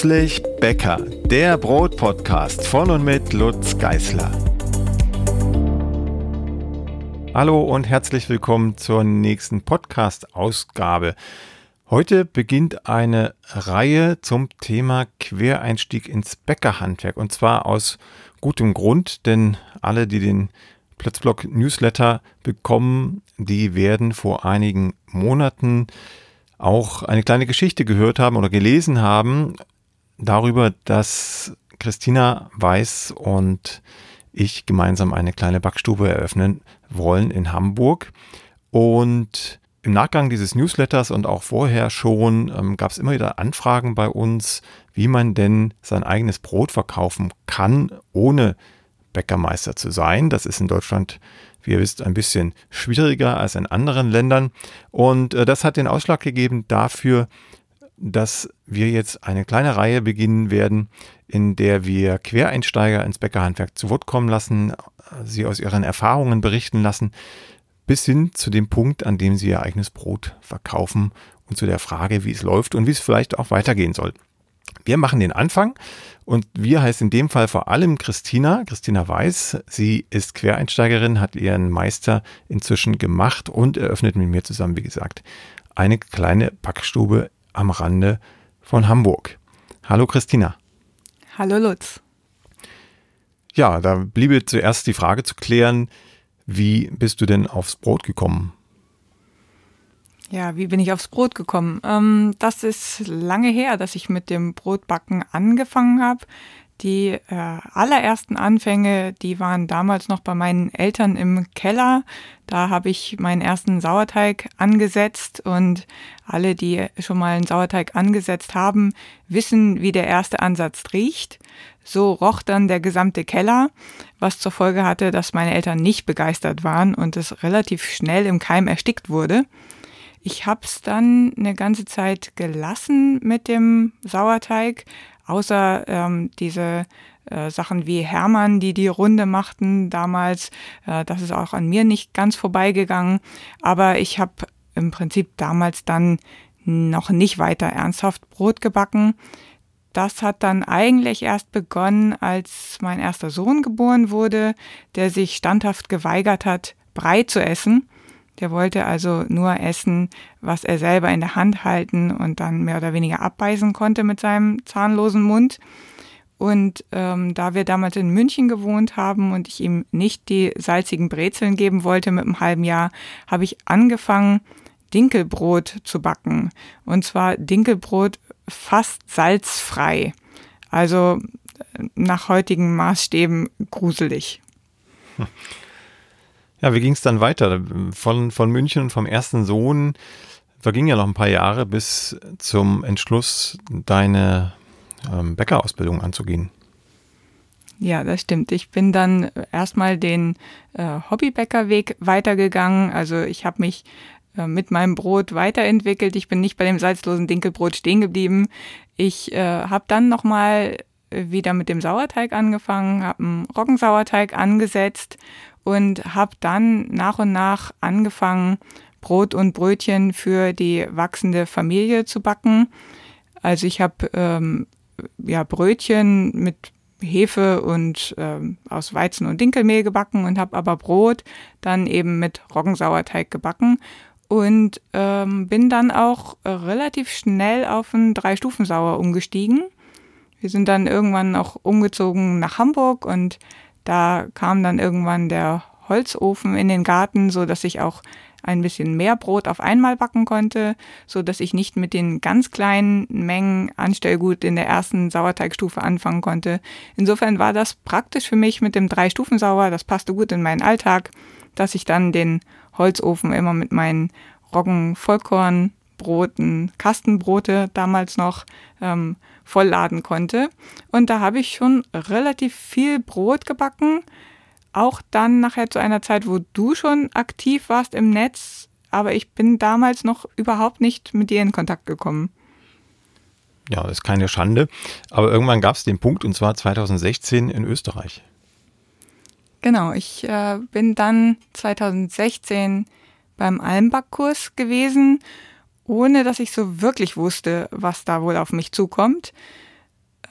Plötzlich Bäcker, der Brotpodcast von und mit Lutz Geißler. Hallo und herzlich willkommen zur nächsten Podcast-Ausgabe. Heute beginnt eine Reihe zum Thema Quereinstieg ins Bäckerhandwerk und zwar aus gutem Grund, denn alle, die den Plötzblock Newsletter bekommen, die werden vor einigen Monaten auch eine kleine Geschichte gehört haben oder gelesen haben darüber, dass Christina Weiß und ich gemeinsam eine kleine Backstube eröffnen wollen in Hamburg. Und im Nachgang dieses Newsletters und auch vorher schon ähm, gab es immer wieder Anfragen bei uns, wie man denn sein eigenes Brot verkaufen kann, ohne Bäckermeister zu sein. Das ist in Deutschland wie ihr wisst, ein bisschen schwieriger als in anderen Ländern. Und äh, das hat den Ausschlag gegeben dafür, dass wir jetzt eine kleine Reihe beginnen werden, in der wir Quereinsteiger ins Bäckerhandwerk zu Wort kommen lassen, sie aus ihren Erfahrungen berichten lassen, bis hin zu dem Punkt, an dem sie ihr eigenes Brot verkaufen und zu der Frage, wie es läuft und wie es vielleicht auch weitergehen soll. Wir machen den Anfang und wir heißt in dem Fall vor allem Christina, Christina Weiß. Sie ist Quereinsteigerin, hat ihren Meister inzwischen gemacht und eröffnet mit mir zusammen, wie gesagt, eine kleine Backstube am Rande von Hamburg. Hallo Christina. Hallo Lutz. Ja, da bliebe zuerst die Frage zu klären, wie bist du denn aufs Brot gekommen? Ja, wie bin ich aufs Brot gekommen? Ähm, das ist lange her, dass ich mit dem Brotbacken angefangen habe. Die äh, allerersten Anfänge, die waren damals noch bei meinen Eltern im Keller. Da habe ich meinen ersten Sauerteig angesetzt und alle, die schon mal einen Sauerteig angesetzt haben, wissen, wie der erste Ansatz riecht. So roch dann der gesamte Keller, was zur Folge hatte, dass meine Eltern nicht begeistert waren und es relativ schnell im Keim erstickt wurde. Ich habe es dann eine ganze Zeit gelassen mit dem Sauerteig, außer ähm, diese äh, Sachen wie Hermann, die die Runde machten damals. Äh, das ist auch an mir nicht ganz vorbeigegangen. Aber ich habe im Prinzip damals dann noch nicht weiter ernsthaft Brot gebacken. Das hat dann eigentlich erst begonnen, als mein erster Sohn geboren wurde, der sich standhaft geweigert hat, Brei zu essen. Der wollte also nur essen, was er selber in der Hand halten und dann mehr oder weniger abbeißen konnte mit seinem zahnlosen Mund. Und ähm, da wir damals in München gewohnt haben und ich ihm nicht die salzigen Brezeln geben wollte mit einem halben Jahr, habe ich angefangen, Dinkelbrot zu backen. Und zwar Dinkelbrot fast salzfrei. Also äh, nach heutigen Maßstäben gruselig. Hm. Ja, wie ging es dann weiter? Von, von München und vom ersten Sohn vergingen ja noch ein paar Jahre bis zum Entschluss, deine ähm, Bäckerausbildung anzugehen. Ja, das stimmt. Ich bin dann erstmal den äh, Hobbybäckerweg weitergegangen. Also ich habe mich äh, mit meinem Brot weiterentwickelt. Ich bin nicht bei dem salzlosen Dinkelbrot stehen geblieben. Ich äh, habe dann nochmal wieder mit dem Sauerteig angefangen, habe einen Roggensauerteig angesetzt und habe dann nach und nach angefangen, Brot und Brötchen für die wachsende Familie zu backen. Also ich habe ähm, ja Brötchen mit Hefe und ähm, aus Weizen und Dinkelmehl gebacken und habe aber Brot dann eben mit Roggensauerteig gebacken und ähm, bin dann auch relativ schnell auf einen Drei-Stufen-Sauer umgestiegen. Wir sind dann irgendwann auch umgezogen nach Hamburg und da kam dann irgendwann der Holzofen in den Garten, so dass ich auch ein bisschen mehr Brot auf einmal backen konnte, so dass ich nicht mit den ganz kleinen Mengen Anstellgut in der ersten Sauerteigstufe anfangen konnte. Insofern war das praktisch für mich mit dem Drei-Stufen-Sauer, das passte gut in meinen Alltag, dass ich dann den Holzofen immer mit meinen Roggen-Vollkornbroten, Kastenbrote damals noch ähm, vollladen konnte. Und da habe ich schon relativ viel Brot gebacken. Auch dann nachher zu einer Zeit, wo du schon aktiv warst im Netz, aber ich bin damals noch überhaupt nicht mit dir in Kontakt gekommen. Ja, das ist keine Schande. Aber irgendwann gab es den Punkt, und zwar 2016 in Österreich. Genau, ich äh, bin dann 2016 beim Almbackkurs gewesen ohne dass ich so wirklich wusste, was da wohl auf mich zukommt.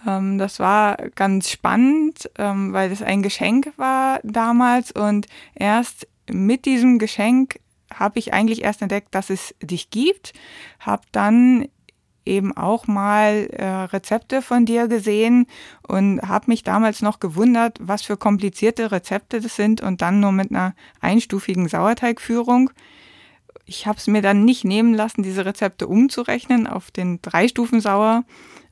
Ähm, das war ganz spannend, ähm, weil es ein Geschenk war damals und erst mit diesem Geschenk habe ich eigentlich erst entdeckt, dass es dich gibt, habe dann eben auch mal äh, Rezepte von dir gesehen und habe mich damals noch gewundert, was für komplizierte Rezepte das sind und dann nur mit einer einstufigen Sauerteigführung. Ich habe es mir dann nicht nehmen lassen, diese Rezepte umzurechnen auf den drei Stufen Sauer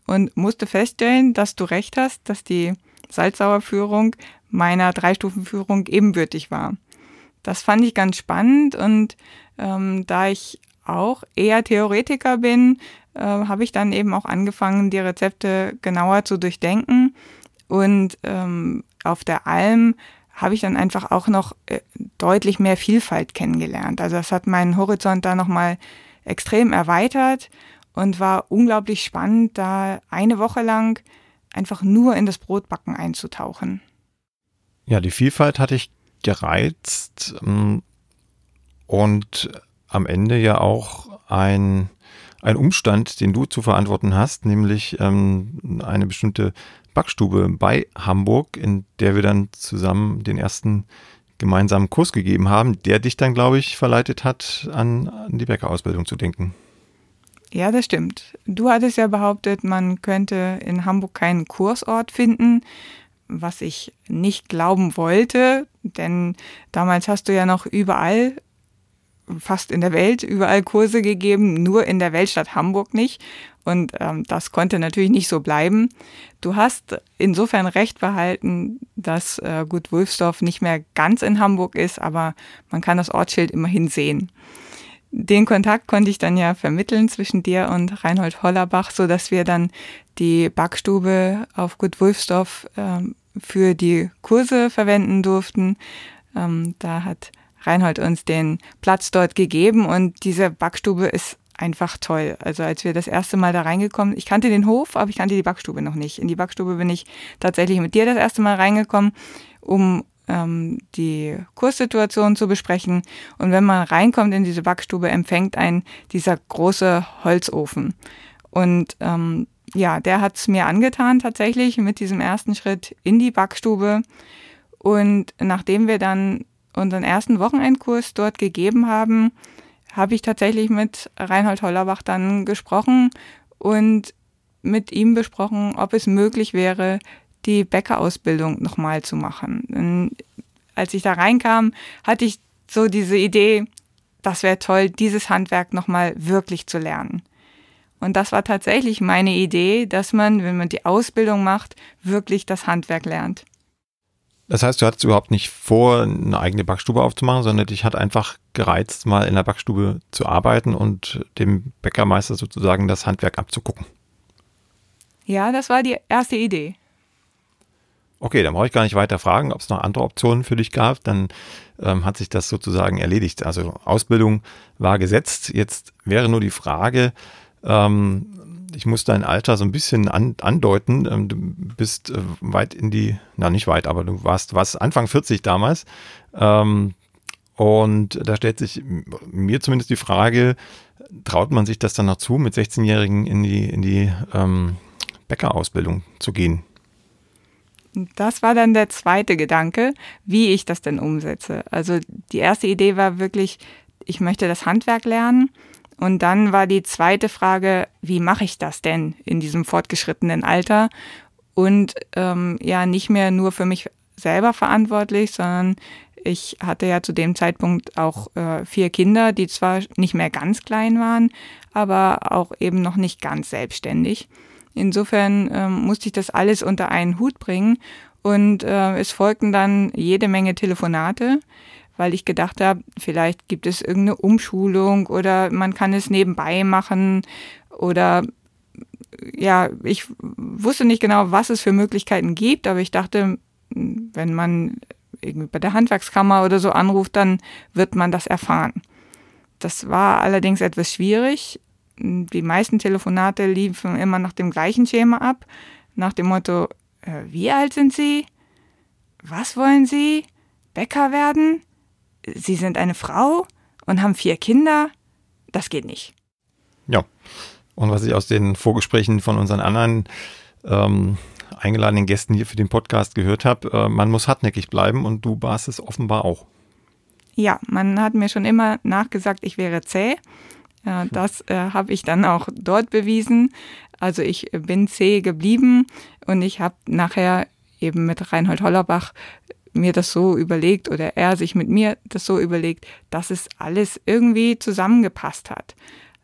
und musste feststellen, dass du recht hast, dass die Salzsauerführung meiner Drei-Stufen-Führung ebenbürtig war. Das fand ich ganz spannend und ähm, da ich auch eher Theoretiker bin, äh, habe ich dann eben auch angefangen, die Rezepte genauer zu durchdenken. Und ähm, auf der Alm habe ich dann einfach auch noch äh, deutlich mehr Vielfalt kennengelernt. Also das hat meinen Horizont da nochmal extrem erweitert und war unglaublich spannend, da eine Woche lang einfach nur in das Brotbacken einzutauchen. Ja, die Vielfalt hatte ich gereizt ähm, und am Ende ja auch ein, ein Umstand, den du zu verantworten hast, nämlich ähm, eine bestimmte Backstube bei Hamburg, in der wir dann zusammen den ersten gemeinsamen Kurs gegeben haben, der dich dann, glaube ich, verleitet hat, an, an die Bäckerausbildung zu denken. Ja, das stimmt. Du hattest ja behauptet, man könnte in Hamburg keinen Kursort finden, was ich nicht glauben wollte, denn damals hast du ja noch überall, fast in der Welt, überall Kurse gegeben, nur in der Weltstadt Hamburg nicht. Und ähm, das konnte natürlich nicht so bleiben. Du hast insofern recht behalten, dass äh, Gut Wulfsdorf nicht mehr ganz in Hamburg ist, aber man kann das Ortsschild immerhin sehen den Kontakt konnte ich dann ja vermitteln zwischen dir und Reinhold Hollerbach, so dass wir dann die Backstube auf Gut Wulfsdorf ähm, für die Kurse verwenden durften. Ähm, da hat Reinhold uns den Platz dort gegeben und diese Backstube ist einfach toll. Also als wir das erste Mal da reingekommen, ich kannte den Hof, aber ich kannte die Backstube noch nicht. In die Backstube bin ich tatsächlich mit dir das erste Mal reingekommen, um ähm, die Kurssituation zu besprechen. Und wenn man reinkommt in diese Backstube, empfängt ein dieser große Holzofen. Und ähm, ja, der hat es mir angetan tatsächlich mit diesem ersten Schritt in die Backstube. Und nachdem wir dann unseren ersten Wochenendkurs dort gegeben haben, habe ich tatsächlich mit Reinhold Hollerbach dann gesprochen und mit ihm besprochen, ob es möglich wäre, die Bäckerausbildung nochmal zu machen. Und als ich da reinkam, hatte ich so diese Idee, das wäre toll, dieses Handwerk nochmal wirklich zu lernen. Und das war tatsächlich meine Idee, dass man, wenn man die Ausbildung macht, wirklich das Handwerk lernt. Das heißt, du hattest überhaupt nicht vor, eine eigene Backstube aufzumachen, sondern dich hat einfach gereizt, mal in der Backstube zu arbeiten und dem Bäckermeister sozusagen das Handwerk abzugucken. Ja, das war die erste Idee. Okay, dann brauche ich gar nicht weiter fragen, ob es noch andere Optionen für dich gab. Dann ähm, hat sich das sozusagen erledigt. Also Ausbildung war gesetzt. Jetzt wäre nur die Frage, ähm, ich muss dein Alter so ein bisschen an, andeuten. Ähm, du bist äh, weit in die, na nicht weit, aber du warst, warst Anfang 40 damals. Ähm, und da stellt sich mir zumindest die Frage, traut man sich das dann noch zu, mit 16-Jährigen in die, in die ähm, Bäckerausbildung zu gehen? Das war dann der zweite Gedanke, wie ich das denn umsetze. Also die erste Idee war wirklich, ich möchte das Handwerk lernen. Und dann war die zweite Frage, wie mache ich das denn in diesem fortgeschrittenen Alter? Und ähm, ja, nicht mehr nur für mich selber verantwortlich, sondern ich hatte ja zu dem Zeitpunkt auch äh, vier Kinder, die zwar nicht mehr ganz klein waren, aber auch eben noch nicht ganz selbstständig. Insofern ähm, musste ich das alles unter einen Hut bringen und äh, es folgten dann jede Menge Telefonate, weil ich gedacht habe, vielleicht gibt es irgendeine Umschulung oder man kann es nebenbei machen oder ja, ich wusste nicht genau, was es für Möglichkeiten gibt, aber ich dachte, wenn man irgendwie bei der Handwerkskammer oder so anruft, dann wird man das erfahren. Das war allerdings etwas schwierig die meisten Telefonate liefen immer nach dem gleichen Schema ab, nach dem Motto, äh, wie alt sind Sie? Was wollen Sie? Bäcker werden? Sie sind eine Frau und haben vier Kinder? Das geht nicht. Und was ich aus den Vorgesprächen von unseren anderen ähm, eingeladenen Gästen hier für den Podcast gehört habe, äh, man muss hartnäckig bleiben und du warst es offenbar auch. Ja, man hat mir schon immer nachgesagt, ich wäre zäh. Äh, das äh, habe ich dann auch dort bewiesen. Also ich bin zäh geblieben und ich habe nachher eben mit Reinhold Hollerbach mir das so überlegt oder er sich mit mir das so überlegt, dass es alles irgendwie zusammengepasst hat.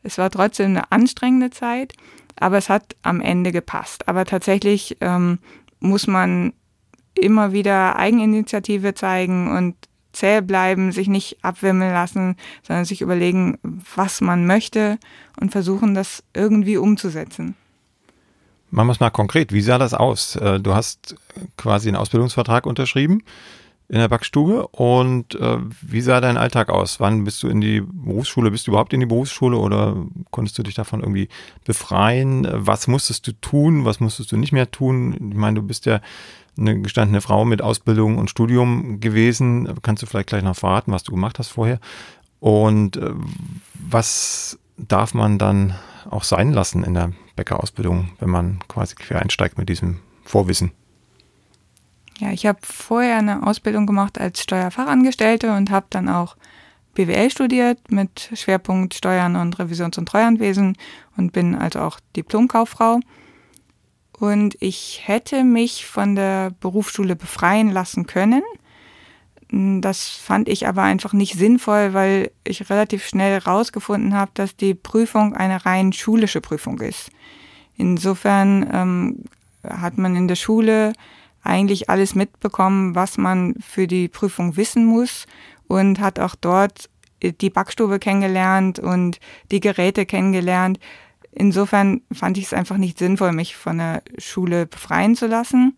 Es war trotzdem eine anstrengende Zeit, aber es hat am Ende gepasst. Aber tatsächlich ähm, muss man immer wieder Eigeninitiative zeigen und zäh bleiben, sich nicht abwimmeln lassen, sondern sich überlegen, was man möchte und versuchen, das irgendwie umzusetzen. Machen wir es mal konkret. Wie sah das aus? Äh, du hast quasi einen Ausbildungsvertrag unterschrieben in der Backstube und äh, wie sah dein Alltag aus? Wann bist du in die Berufsschule? Bist du überhaupt in die Berufsschule oder konntest du dich davon irgendwie befreien? Was musstest du tun? Was musstest du nicht mehr tun? Ich meine, du bist ja eine gestandene Frau mit Ausbildung und Studium gewesen. Kannst du vielleicht gleich noch verraten, was du gemacht hast vorher? Und äh, was darf man dann auch sein lassen in der Bäckerausbildung, wenn man quasi quer einsteigt mit diesem Vorwissen? Ja, ich habe vorher eine Ausbildung gemacht als Steuerfachangestellte und habe dann auch BWL studiert mit Schwerpunkt Steuern und Revisions- und Treuhandwesen und bin also auch Diplomkauffrau. Und ich hätte mich von der Berufsschule befreien lassen können. Das fand ich aber einfach nicht sinnvoll, weil ich relativ schnell herausgefunden habe, dass die Prüfung eine rein schulische Prüfung ist. Insofern ähm, hat man in der Schule eigentlich alles mitbekommen, was man für die Prüfung wissen muss und hat auch dort die Backstube kennengelernt und die Geräte kennengelernt. Insofern fand ich es einfach nicht sinnvoll, mich von der Schule befreien zu lassen.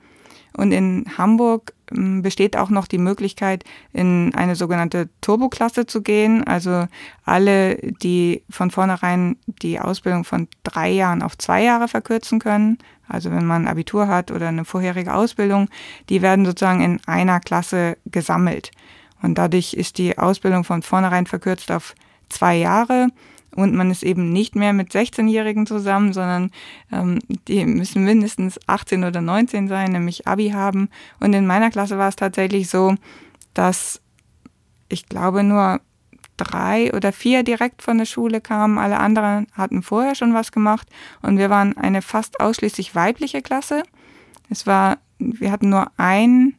Und in Hamburg ähm, besteht auch noch die Möglichkeit, in eine sogenannte Turboklasse zu gehen. Also alle, die von vornherein die Ausbildung von drei Jahren auf zwei Jahre verkürzen können. Also wenn man ein Abitur hat oder eine vorherige Ausbildung, die werden sozusagen in einer Klasse gesammelt. Und dadurch ist die Ausbildung von vornherein verkürzt auf zwei Jahre und man ist eben nicht mehr mit 16-Jährigen zusammen, sondern ähm, die müssen mindestens 18 oder 19 sein, nämlich Abi haben. Und in meiner Klasse war es tatsächlich so, dass ich glaube nur drei oder vier direkt von der Schule kamen. Alle anderen hatten vorher schon was gemacht und wir waren eine fast ausschließlich weibliche Klasse. Es war, wir hatten nur einen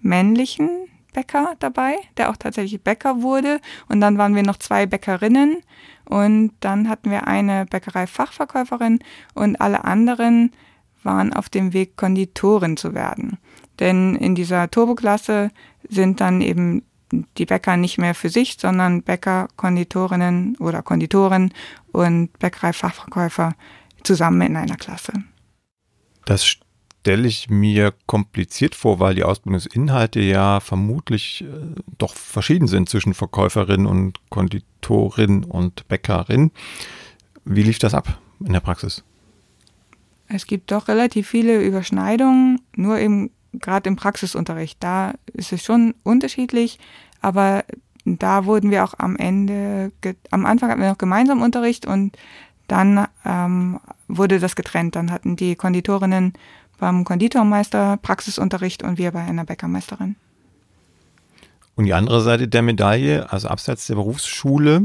männlichen Bäcker dabei, der auch tatsächlich Bäcker wurde. Und dann waren wir noch zwei Bäckerinnen und dann hatten wir eine Bäckerei-Fachverkäuferin und alle anderen waren auf dem Weg, Konditorin zu werden. Denn in dieser Turboklasse sind dann eben die Bäcker nicht mehr für sich, sondern Bäcker, Konditorinnen oder Konditoren und Bäckerei-Fachverkäufer zusammen in einer Klasse. Das stelle ich mir kompliziert vor, weil die Ausbildungsinhalte ja vermutlich äh, doch verschieden sind zwischen Verkäuferin und Konditorin und Bäckerin. Wie lief das ab in der Praxis? Es gibt doch relativ viele Überschneidungen, nur eben gerade im Praxisunterricht. Da ist es schon unterschiedlich, aber da wurden wir auch am Ende, am Anfang hatten wir noch gemeinsam Unterricht und dann ähm, wurde das getrennt. Dann hatten die Konditorinnen beim Konditormeister Praxisunterricht und wir bei einer Bäckermeisterin. Und die andere Seite der Medaille, also abseits der Berufsschule,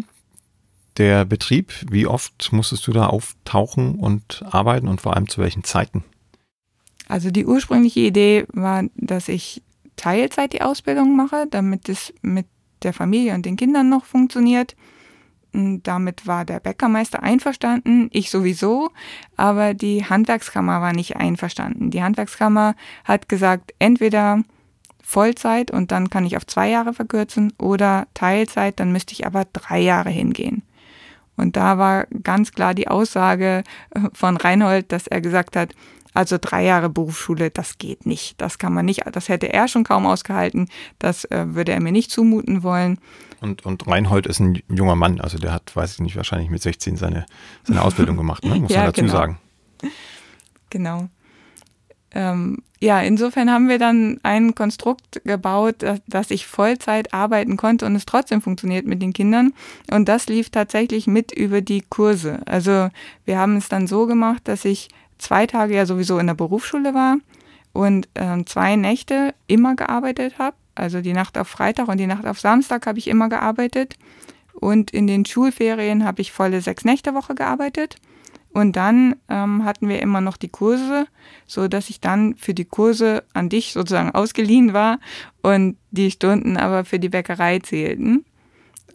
der Betrieb, wie oft musstest du da auftauchen und arbeiten und vor allem zu welchen Zeiten? Also die ursprüngliche Idee war, dass ich Teilzeit die Ausbildung mache, damit es mit der Familie und den Kindern noch funktioniert. Damit war der Bäckermeister einverstanden, ich sowieso, aber die Handwerkskammer war nicht einverstanden. Die Handwerkskammer hat gesagt, entweder Vollzeit und dann kann ich auf zwei Jahre verkürzen oder Teilzeit, dann müsste ich aber drei Jahre hingehen. Und da war ganz klar die Aussage äh, von Reinhold, dass er gesagt hat, also drei Jahre Berufsschule, das geht nicht. Das kann man nicht, das hätte er schon kaum ausgehalten. Das äh, würde er mir nicht zumuten wollen. Und, und Reinhold ist ein junger Mann, also der hat, weiß ich nicht, wahrscheinlich mit 16 seine, seine Ausbildung gemacht, ne? muss ja, man dazu genau. sagen. Genau. ähm, ja, insofern haben wir dann ein Konstrukt gebaut, dass, dass, ich Vollzeit arbeiten konnte und es trotzdem funktioniert mit den Kindern. Und das lief tatsächlich mit über die Kurse. Also wir haben es dann so gemacht, dass ich zwei Tage ja sowieso in der Berufsschule war und äh, zwei Nächte immer gearbeitet habe. Also die Nacht auf Freitag und die Nacht auf Samstag habe ich immer gearbeitet. Und in den Schulferien habe ich volle sechs Nächte Woche gearbeitet. Und dann ähm, hatten wir immer noch die Kurse, so dass ich dann für die Kurse an dich sozusagen ausgeliehen war und die Stunden aber für die Bäckerei zählten.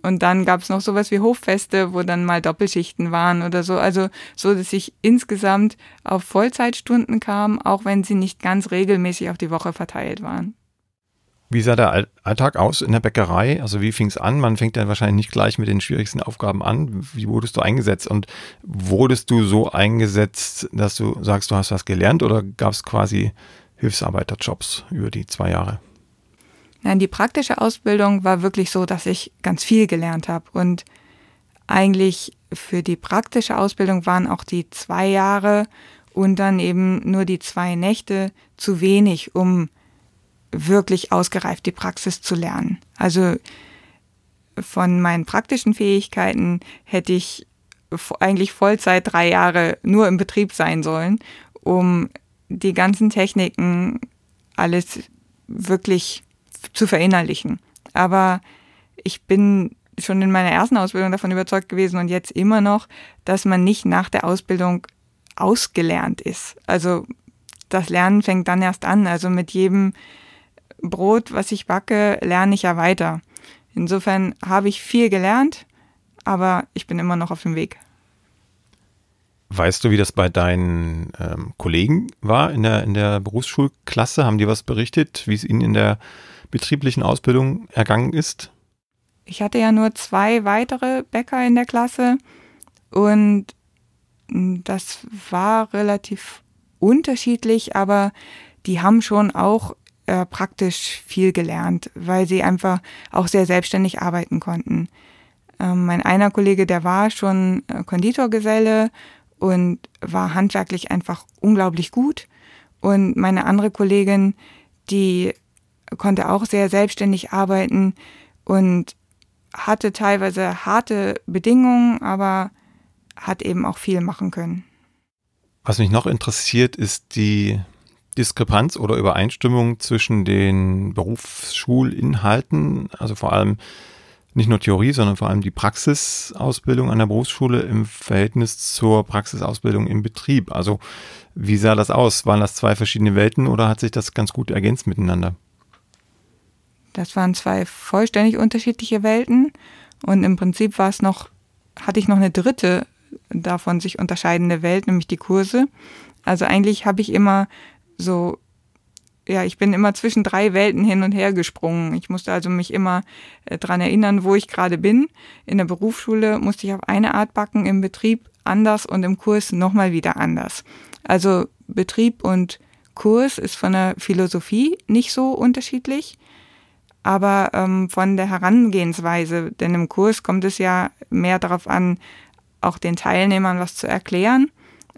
Und dann gab es noch sowas wie Hoffeste, wo dann mal Doppelschichten waren oder so. Also so, dass ich insgesamt auf Vollzeitstunden kam, auch wenn sie nicht ganz regelmäßig auf die Woche verteilt waren. Wie sah der Alltag aus in der Bäckerei? Also wie fing es an? Man fängt ja wahrscheinlich nicht gleich mit den schwierigsten Aufgaben an. Wie wurdest du eingesetzt? Und wurdest du so eingesetzt, dass du sagst, du hast was gelernt oder gab es quasi Hilfsarbeiterjobs über die zwei Jahre? Nein, die praktische Ausbildung war wirklich so, dass ich ganz viel gelernt habe. Und eigentlich für die praktische Ausbildung waren auch die zwei Jahre und dann eben nur die zwei Nächte zu wenig, um wirklich ausgereift die Praxis zu lernen. Also von meinen praktischen Fähigkeiten hätte ich eigentlich Vollzeit drei Jahre nur im Betrieb sein sollen, um die ganzen Techniken alles wirklich zu verinnerlichen. Aber ich bin schon in meiner ersten Ausbildung davon überzeugt gewesen und jetzt immer noch, dass man nicht nach der Ausbildung ausgelernt ist. Also das Lernen fängt dann erst an. Also mit jedem Brot, was ich backe, lerne ich ja weiter. Insofern habe ich viel gelernt, aber ich bin immer noch auf dem Weg. Weißt du, wie das bei deinen ähm, Kollegen war in der, in der Berufsschulklasse? Haben die was berichtet, wie es ihnen in der betrieblichen Ausbildung ergangen ist? Ich hatte ja nur zwei weitere Bäcker in der Klasse und das war relativ unterschiedlich, aber die haben schon auch äh, praktisch viel gelernt, weil sie einfach auch sehr selbstständig arbeiten konnten. Ähm, mein einer Kollege, der war schon äh, Konditorgeselle und war handwerklich einfach unglaublich gut. Und meine andere Kollegin, die konnte auch sehr selbstständig arbeiten und hatte teilweise harte Bedingungen, aber hat eben auch viel machen können. Was mich noch interessiert, ist die Diskrepanz oder Übereinstimmung zwischen den Berufsschulinhalten, also vor allem nicht nur Theorie, sondern vor allem die Praxisausbildung an der Berufsschule im Verhältnis zur Praxisausbildung im Betrieb. Also wie sah das aus? Waren das zwei verschiedene Welten oder hat sich das ganz gut ergänzt miteinander? Das waren zwei vollständig unterschiedliche Welten und im Prinzip war es noch, hatte ich noch eine dritte davon sich unterscheidende Welt, nämlich die Kurse. Also eigentlich habe ich immer so, ja, ich bin immer zwischen drei Welten hin und her gesprungen. Ich musste also mich immer äh, dran erinnern, wo ich gerade bin. In der Berufsschule musste ich auf eine Art backen, im Betrieb anders und im Kurs nochmal wieder anders. Also Betrieb und Kurs ist von der Philosophie nicht so unterschiedlich, aber ähm, von der Herangehensweise, denn im Kurs kommt es ja mehr darauf an, auch den Teilnehmern was zu erklären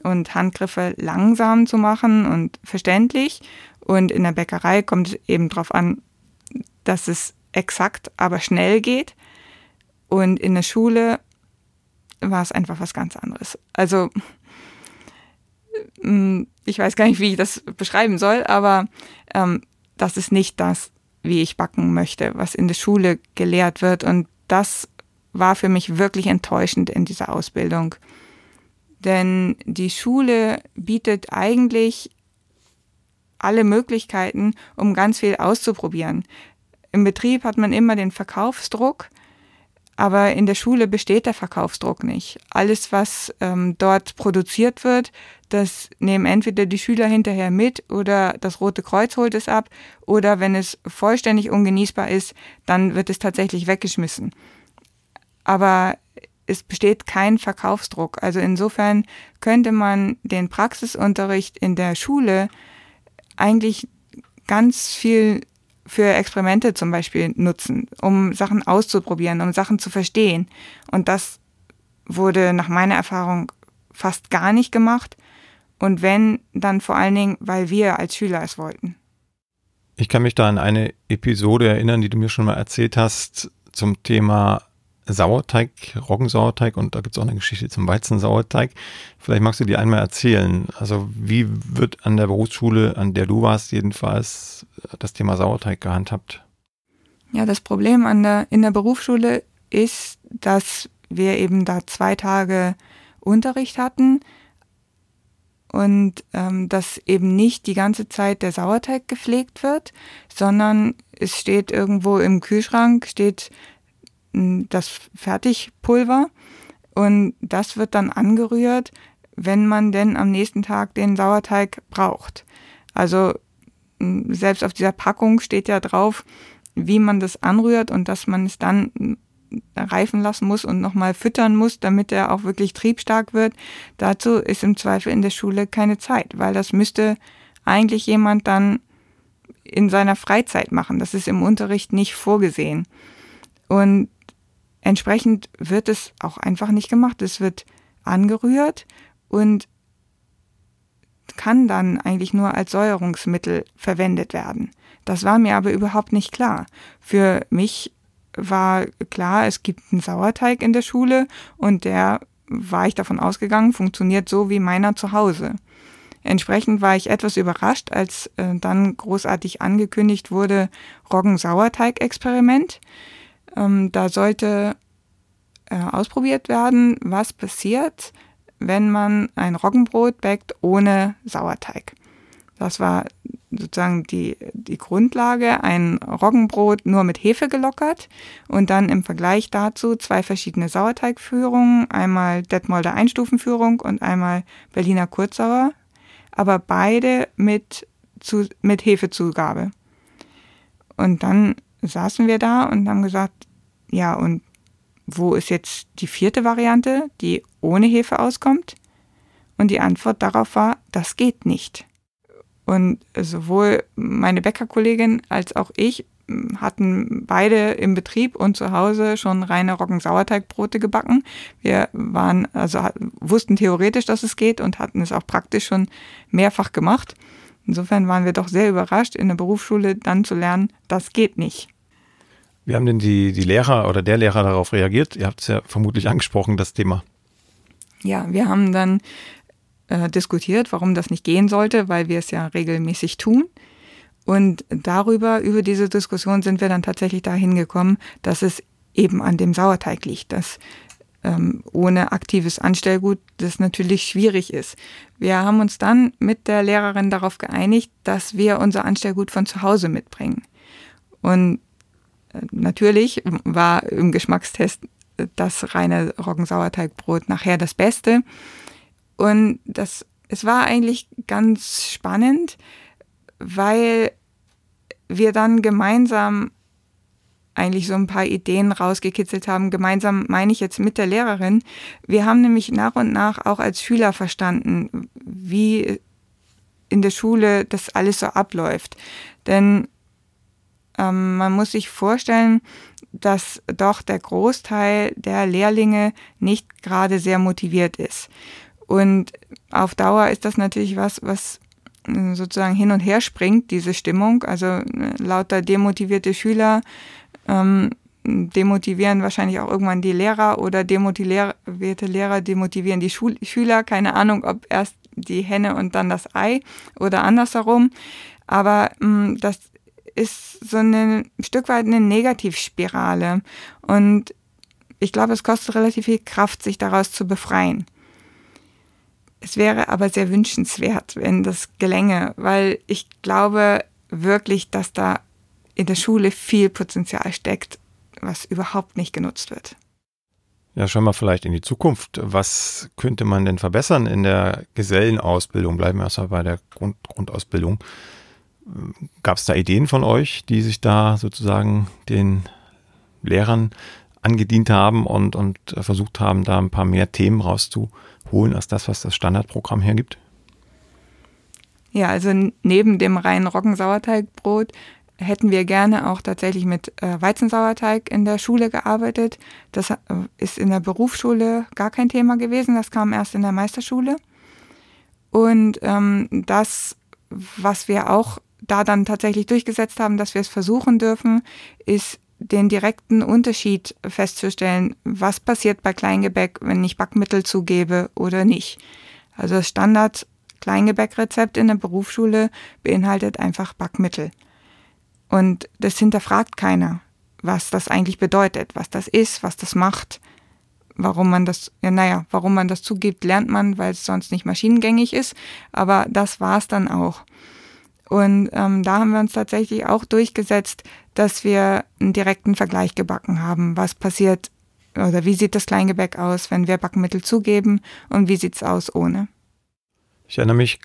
und Handgriffe langsam zu machen und verständlich. Und in der Bäckerei kommt es eben darauf an, dass es exakt, aber schnell geht. Und in der Schule war es einfach was ganz anderes. Also mm, ich weiß gar nicht, wie ich das beschreiben soll, aber ähm, das ist nicht das, wie ich backen möchte, was in der Schule gelehrt wird. Und das war für mich wirklich enttäuschend in dieser Ausbildung. Denn die Schule bietet eigentlich alle Möglichkeiten, um ganz viel auszuprobieren. Im Betrieb hat man immer den Verkaufsdruck, aber in der Schule besteht der Verkaufsdruck nicht. Alles, was ähm, dort produziert wird, das nehmen entweder die Schüler hinterher mit oder das Rote Kreuz holt es ab oder wenn es vollständig ungenießbar ist, dann wird es tatsächlich weggeschmissen. Aber es besteht kein Verkaufsdruck. Also insofern könnte man den Praxisunterricht in der Schule eigentlich ganz viel für Experimente zum Beispiel nutzen, um Sachen auszuprobieren, um Sachen zu verstehen. Und das wurde nach meiner Erfahrung fast gar nicht gemacht. Und wenn, dann vor allen Dingen, weil wir als Schüler es wollten. Ich kann mich da an eine Episode erinnern, die du mir schon mal erzählt hast zum Thema Sauerteig, Roggensauerteig und da gibt es auch eine Geschichte zum Weizensauerteig. Vielleicht magst du die einmal erzählen. Also wie wird an der Berufsschule, an der du warst jedenfalls, das Thema Sauerteig gehandhabt? Ja, das Problem an der, in der Berufsschule ist, dass wir eben da zwei Tage Unterricht hatten und ähm, dass eben nicht die ganze Zeit der Sauerteig gepflegt wird, sondern es steht irgendwo im Kühlschrank, steht das Fertigpulver und das wird dann angerührt, wenn man denn am nächsten Tag den Sauerteig braucht. Also selbst auf dieser Packung steht ja drauf, wie man das anrührt und dass man es dann reifen lassen muss und nochmal füttern muss, damit er auch wirklich triebstark wird. Dazu ist im Zweifel in der Schule keine Zeit, weil das müsste eigentlich jemand dann in seiner Freizeit machen. Das ist im Unterricht nicht vorgesehen. Und Entsprechend wird es auch einfach nicht gemacht. Es wird angerührt und kann dann eigentlich nur als Säuerungsmittel verwendet werden. Das war mir aber überhaupt nicht klar. Für mich war klar, es gibt einen Sauerteig in der Schule und der war ich davon ausgegangen, funktioniert so wie meiner zu Hause. Entsprechend war ich etwas überrascht, als äh, dann großartig angekündigt wurde Roggen-Sauerteig-Experiment. Ähm, da sollte äh, ausprobiert werden, was passiert, wenn man ein Roggenbrot backt ohne Sauerteig. Das war sozusagen die, die Grundlage, ein Roggenbrot nur mit Hefe gelockert und dann im Vergleich dazu zwei verschiedene Sauerteigführungen, einmal Detmolder Einstufenführung und einmal Berliner Kurzsauer, aber beide mit, zu, mit Hefezugabe. Und dann saßen wir da und haben gesagt, ja, und wo ist jetzt die vierte Variante, die ohne Hefe auskommt? Und die Antwort darauf war, das geht nicht. Und sowohl meine Bäckerkollegin als auch ich hatten beide im Betrieb und zu Hause schon reine Roggensauerteigbrote gebacken. Wir waren, also wussten theoretisch, dass es geht und hatten es auch praktisch schon mehrfach gemacht. Insofern waren wir doch sehr überrascht, in der Berufsschule dann zu lernen, das geht nicht. Wie haben denn die, die Lehrer oder der Lehrer darauf reagiert? Ihr habt es ja vermutlich angesprochen, das Thema. Ja, wir haben dann äh, diskutiert, warum das nicht gehen sollte, weil wir es ja regelmäßig tun. Und darüber, über diese Diskussion sind wir dann tatsächlich dahin gekommen, dass es eben an dem Sauerteig liegt, dass ähm, ohne aktives Anstellgut das natürlich schwierig ist. Wir haben uns dann mit der Lehrerin darauf geeinigt, dass wir unser Anstellgut von zu Hause mitbringen. Und natürlich war im Geschmackstest das reine Roggensauerteigbrot nachher das Beste. Und das, es war eigentlich ganz spannend, weil wir dann gemeinsam eigentlich so ein paar Ideen rausgekitzelt haben. Gemeinsam meine ich jetzt mit der Lehrerin. Wir haben nämlich nach und nach auch als Schüler verstanden, wie in der Schule das alles so abläuft. Denn ähm, man muss sich vorstellen, dass doch der Großteil der Lehrlinge nicht gerade sehr motiviert ist. Und auf Dauer ist das natürlich was, was äh, sozusagen hin und her springt, diese Stimmung. Also äh, lauter demotivierte Schüler ähm, demotivieren wahrscheinlich auch irgendwann die Lehrer oder demotivierte Lehrer demotivieren die Schul Schüler. Keine Ahnung, ob erst die Henne und dann das Ei oder andersherum. Aber ähm, das ist so ein Stück weit eine Negativspirale. Und ich glaube, es kostet relativ viel Kraft, sich daraus zu befreien. Es wäre aber sehr wünschenswert, wenn das gelänge, weil ich glaube wirklich, dass da in der Schule viel Potenzial steckt, was überhaupt nicht genutzt wird. Ja, schauen wir vielleicht in die Zukunft. Was könnte man denn verbessern in der Gesellenausbildung? Bleiben wir erstmal bei der Grund Grundausbildung. Gab es da Ideen von euch, die sich da sozusagen den Lehrern angedient haben und, und versucht haben, da ein paar mehr Themen rauszuholen als das, was das Standardprogramm hergibt? Ja, also neben dem reinen Roggensauerteigbrot hätten wir gerne auch tatsächlich mit äh, Weizensauerteig in der Schule gearbeitet. Das äh, ist in der Berufsschule gar kein Thema gewesen, das kam erst in der Meisterschule. Und ähm, das, was wir auch da dann tatsächlich durchgesetzt haben, dass wir es versuchen dürfen, ist den direkten Unterschied festzustellen, was passiert bei Kleingebäck, wenn ich Backmittel zugebe oder nicht. Also das Standard Kleingebäckrezept in der Berufsschule beinhaltet einfach Backmittel. Und das hinterfragt keiner, was das eigentlich bedeutet, was das ist, was das macht, warum man das, ja, naja, warum man das zugibt, lernt man, weil es sonst nicht maschinengängig ist. Aber das war es dann auch. Und ähm, da haben wir uns tatsächlich auch durchgesetzt, dass wir einen direkten Vergleich gebacken haben. Was passiert oder wie sieht das Kleingebäck aus, wenn wir Backmittel zugeben und wie sieht es aus ohne? Ich erinnere mich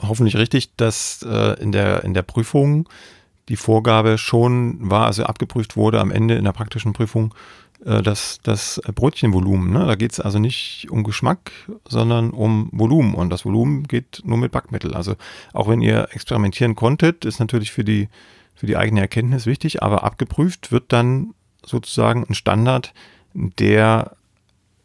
hoffentlich richtig, dass äh, in, der, in der Prüfung die Vorgabe schon war, also abgeprüft wurde am Ende in der praktischen Prüfung, äh, das, das Brötchenvolumen. Ne? Da geht es also nicht um Geschmack, sondern um Volumen. Und das Volumen geht nur mit Backmittel. Also auch wenn ihr experimentieren konntet, ist natürlich für die, für die eigene Erkenntnis wichtig, aber abgeprüft wird dann sozusagen ein Standard, der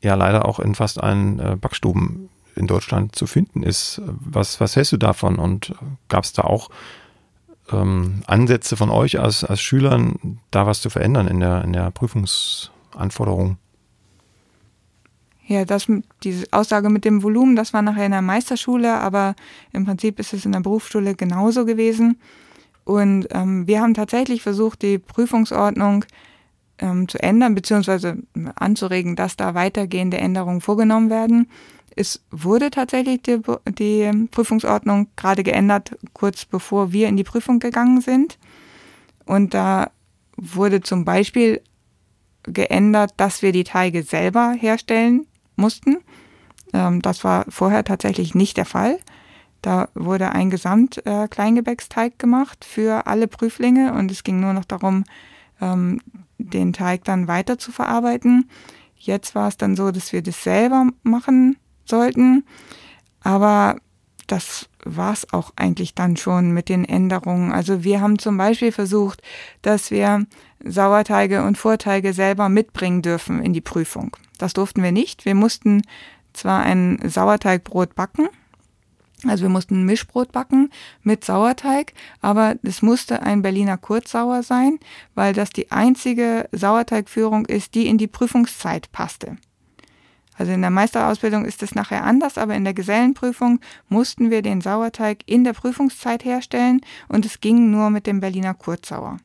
ja leider auch in fast allen äh, Backstuben in Deutschland zu finden ist. Was, was hältst du davon? Und gab es da auch ähm, Ansätze von euch als, als Schülern, da was zu verändern in der, in der Prüfungs- Anforderungen. Ja, das, diese Aussage mit dem Volumen, das war nachher in der Meisterschule, aber im Prinzip ist es in der Berufsschule genauso gewesen. Und ähm, wir haben tatsächlich versucht, die Prüfungsordnung ähm, zu ändern, beziehungsweise anzuregen, dass da weitergehende Änderungen vorgenommen werden. Es wurde tatsächlich die, die Prüfungsordnung gerade geändert, kurz bevor wir in die Prüfung gegangen sind. Und da wurde zum Beispiel geändert, dass wir die Teige selber herstellen mussten. Ähm, das war vorher tatsächlich nicht der Fall. Da wurde ein Gesamt-Kleingebäcksteig äh, gemacht für alle Prüflinge und es ging nur noch darum, ähm, den Teig dann weiter zu verarbeiten. Jetzt war es dann so, dass wir das selber machen sollten, aber das war es auch eigentlich dann schon mit den Änderungen. Also wir haben zum Beispiel versucht, dass wir Sauerteige und Vorteige selber mitbringen dürfen in die Prüfung. Das durften wir nicht. Wir mussten zwar ein Sauerteigbrot backen, also wir mussten ein Mischbrot backen mit Sauerteig, aber es musste ein Berliner Kurzsauer sein, weil das die einzige Sauerteigführung ist, die in die Prüfungszeit passte. Also in der Meisterausbildung ist es nachher anders, aber in der Gesellenprüfung mussten wir den Sauerteig in der Prüfungszeit herstellen und es ging nur mit dem Berliner Kurzsauer.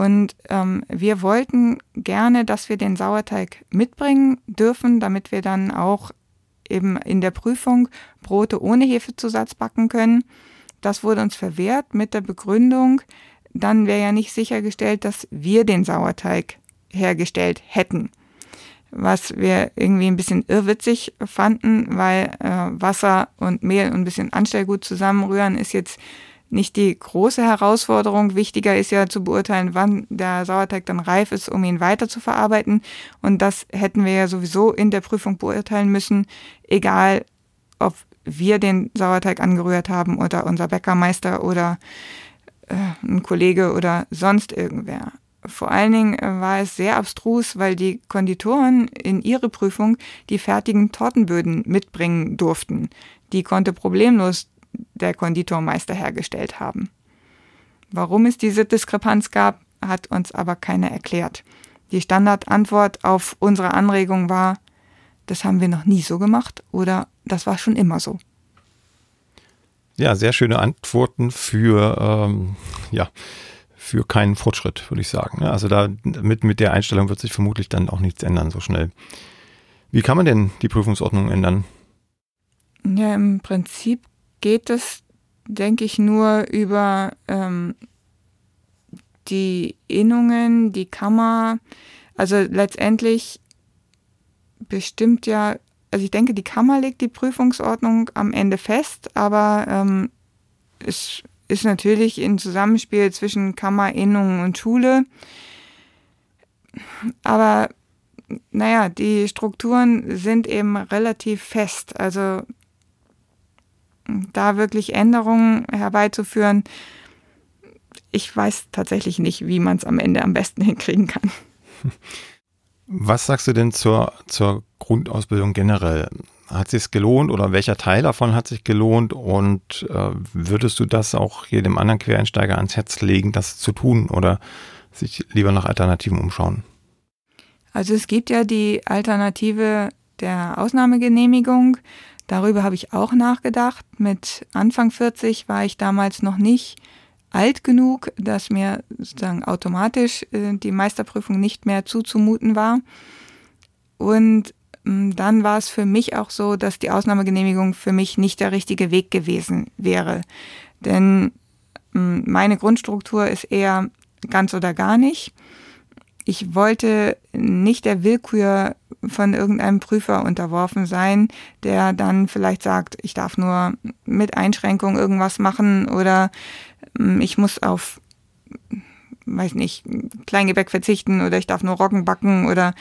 Und ähm, wir wollten gerne, dass wir den Sauerteig mitbringen dürfen, damit wir dann auch eben in der Prüfung Brote ohne Hefezusatz backen können. Das wurde uns verwehrt mit der Begründung, dann wäre ja nicht sichergestellt, dass wir den Sauerteig hergestellt hätten. Was wir irgendwie ein bisschen irrwitzig fanden, weil äh, Wasser und Mehl und ein bisschen Anstellgut zusammenrühren ist jetzt nicht die große Herausforderung. Wichtiger ist ja zu beurteilen, wann der Sauerteig dann reif ist, um ihn weiter zu verarbeiten. Und das hätten wir ja sowieso in der Prüfung beurteilen müssen, egal ob wir den Sauerteig angerührt haben oder unser Bäckermeister oder äh, ein Kollege oder sonst irgendwer. Vor allen Dingen äh, war es sehr abstrus, weil die Konditoren in ihre Prüfung die fertigen Tortenböden mitbringen durften. Die konnte problemlos der Konditormeister hergestellt haben. Warum es diese Diskrepanz gab, hat uns aber keiner erklärt. Die Standardantwort auf unsere Anregung war, das haben wir noch nie so gemacht oder das war schon immer so. Ja, sehr schöne Antworten für, ähm, ja, für keinen Fortschritt, würde ich sagen. Also da mit, mit der Einstellung wird sich vermutlich dann auch nichts ändern so schnell. Wie kann man denn die Prüfungsordnung ändern? Ja, im Prinzip geht es, denke ich, nur über ähm, die Innungen, die Kammer. Also letztendlich bestimmt ja, also ich denke, die Kammer legt die Prüfungsordnung am Ende fest, aber ähm, es ist natürlich ein Zusammenspiel zwischen Kammer, Innungen und Schule. Aber naja, die Strukturen sind eben relativ fest. Also da wirklich Änderungen herbeizuführen, ich weiß tatsächlich nicht, wie man es am Ende am besten hinkriegen kann. Was sagst du denn zur, zur Grundausbildung generell? hat sich gelohnt oder welcher Teil davon hat sich gelohnt und äh, würdest du das auch jedem anderen Quereinsteiger ans Herz legen, das zu tun oder sich lieber nach Alternativen umschauen? Also es gibt ja die Alternative der Ausnahmegenehmigung. Darüber habe ich auch nachgedacht. Mit Anfang 40 war ich damals noch nicht alt genug, dass mir sozusagen automatisch äh, die Meisterprüfung nicht mehr zuzumuten war. Und mm, dann war es für mich auch so, dass die Ausnahmegenehmigung für mich nicht der richtige Weg gewesen wäre. Denn mm, meine Grundstruktur ist eher ganz oder gar nicht. Ich wollte nicht der Willkür von irgendeinem Prüfer unterworfen sein, der dann vielleicht sagt, ich darf nur mit Einschränkung irgendwas machen oder mm, ich muss auf, weiß nicht, Kleingebäck verzichten oder ich darf nur Roggen backen oder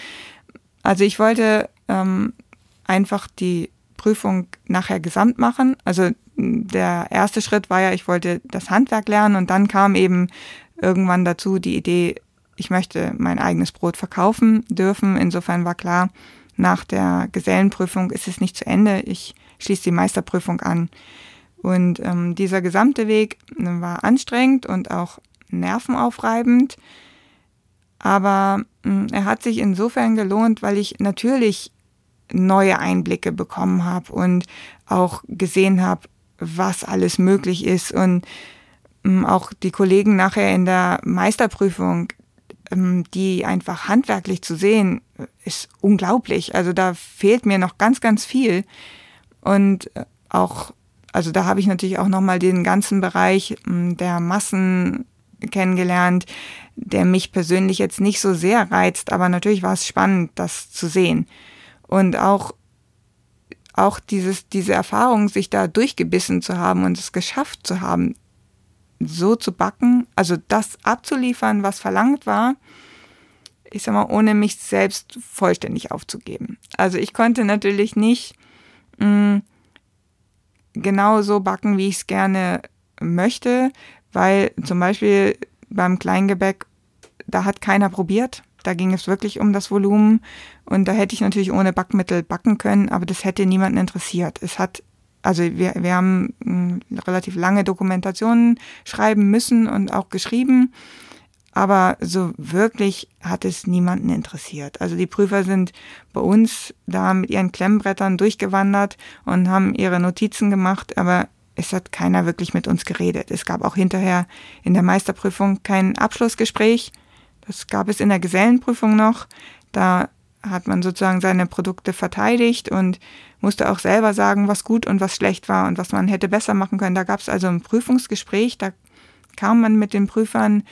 also ich wollte ähm, einfach die Prüfung nachher gesamt machen. Also der erste Schritt war ja, ich wollte das Handwerk lernen und dann kam eben irgendwann dazu die Idee, ich möchte mein eigenes Brot verkaufen dürfen. Insofern war klar, nach der Gesellenprüfung ist es nicht zu Ende. Ich schließe die Meisterprüfung an. Und ähm, dieser gesamte Weg war anstrengend und auch nervenaufreibend. Aber mh, hm, er hat sich insofern gelohnt, weil ich natürlich neue Einblicke bekommen habe und auch gesehen habe, was alles möglich ist und mh, hm, auch die Kollegen nachher in der Meisterprüfung ähm, die einfach handwerklich zu sehen, ist unglaublich. Also da fehlt mir noch ganz, ganz viel. Und äh, auch, also da habe ich natürlich auch nochmal den ganzen Bereich hm, der Massen kennengelernt, der mich persönlich jetzt nicht so sehr reizt, aber natürlich war es spannend, das zu sehen. Und auch, auch dieses, diese Erfahrung, sich da durchgebissen zu haben und es geschafft zu haben, so zu backen, also das abzuliefern, was verlangt war, ich sag mal, ohne mich selbst vollständig aufzugeben. Also ich konnte natürlich nicht mm, genau so backen, wie ich es gerne möchte, weil zum Beispiel beim Kleingebäck, da hat keiner probiert. Da ging es wirklich um das Volumen und da hätte ich natürlich ohne Backmittel backen können, aber das hätte niemanden interessiert. Es hat also wir, wir haben hm, relativ lange Dokumentationen schreiben müssen und auch geschrieben, aber so wirklich hat es niemanden interessiert. Also die Prüfer sind bei uns da mit ihren Klemmbrettern durchgewandert und haben ihre Notizen gemacht, aber es hat keiner wirklich mit uns geredet. Es gab auch hinterher in der Meisterprüfung kein Abschlussgespräch. Das gab es in der Gesellenprüfung noch. Da hat man sozusagen seine Produkte verteidigt und musste auch selber sagen, was gut und was schlecht war und was man hätte besser machen können. Da gab es also ein Prüfungsgespräch, da kam man mit den Prüfern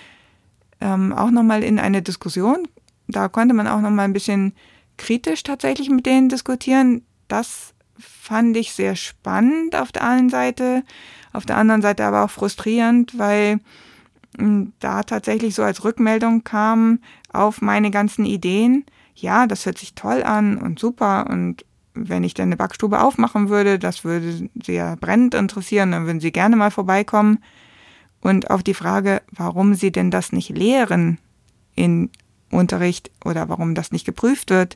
ähm, auch nochmal in eine Diskussion. Da konnte man auch nochmal ein bisschen kritisch tatsächlich mit denen diskutieren. Das fand ich sehr spannend auf der einen Seite, auf der anderen Seite aber auch frustrierend, weil hm, da tatsächlich so als Rückmeldung kam auf meine ganzen Ideen, ja, das hört sich toll an und super und wenn ich dann eine Backstube aufmachen würde, das würde sie ja brennend interessieren, dann würden sie gerne mal vorbeikommen. Und auf die Frage, warum sie denn das nicht lehren in Unterricht oder warum das nicht geprüft wird,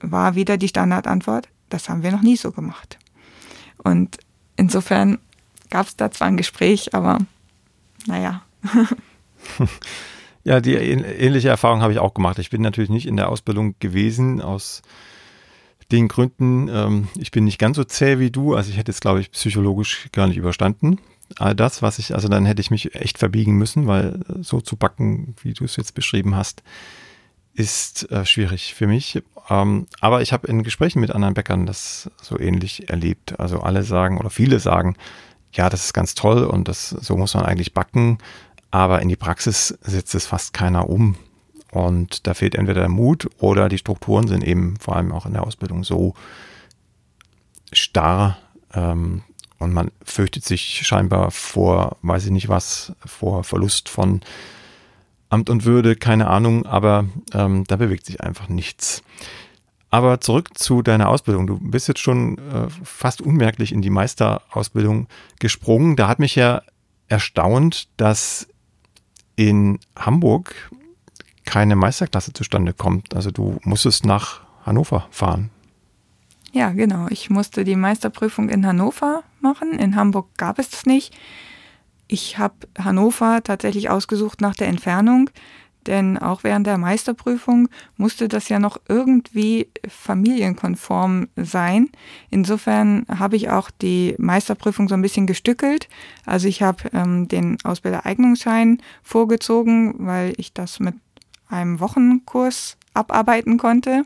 war wieder die Standardantwort, das haben wir noch nie so gemacht. Und insofern gab es da zwar ein Gespräch, aber naja. Ja, die ähnliche Erfahrung habe ich auch gemacht. Ich bin natürlich nicht in der Ausbildung gewesen aus den Gründen. Ähm, ich bin nicht ganz so zäh wie du. Also ich hätte es, glaube ich, psychologisch gar nicht überstanden. All das, was ich, also dann hätte ich mich echt verbiegen müssen, weil so zu backen, wie du es jetzt beschrieben hast, ist äh, schwierig für mich. Ähm, aber ich habe in Gesprächen mit anderen Bäckern das so ähnlich erlebt. Also alle sagen oder viele sagen, ja, das ist ganz toll und das so muss man eigentlich backen aber in die Praxis setzt es fast keiner um. Und da fehlt entweder der Mut oder die Strukturen sind eben vor allem auch in der Ausbildung so starr ähm, und man fürchtet sich scheinbar vor, weiß ich nicht was, vor Verlust von Amt und Würde, keine Ahnung, aber ähm, da bewegt sich einfach nichts. Aber zurück zu deiner Ausbildung. Du bist jetzt schon äh, fast unmerklich in die Meisterausbildung gesprungen. Da hat mich ja erstaunt, dass in Hamburg keine Meisterklasse zustande kommt. Also du musstest nach Hannover fahren. Ja, genau. Ich musste die Meisterprüfung in Hannover machen. In Hamburg gab es das nicht. Ich habe Hannover tatsächlich ausgesucht nach der Entfernung, denn auch während der Meisterprüfung musste das ja noch irgendwie familienkonform sein. Insofern habe ich auch die Meisterprüfung so ein bisschen gestückelt. Also ich habe ähm, den Ausbildereignungsschein vorgezogen, weil ich das mit einem Wochenkurs abarbeiten konnte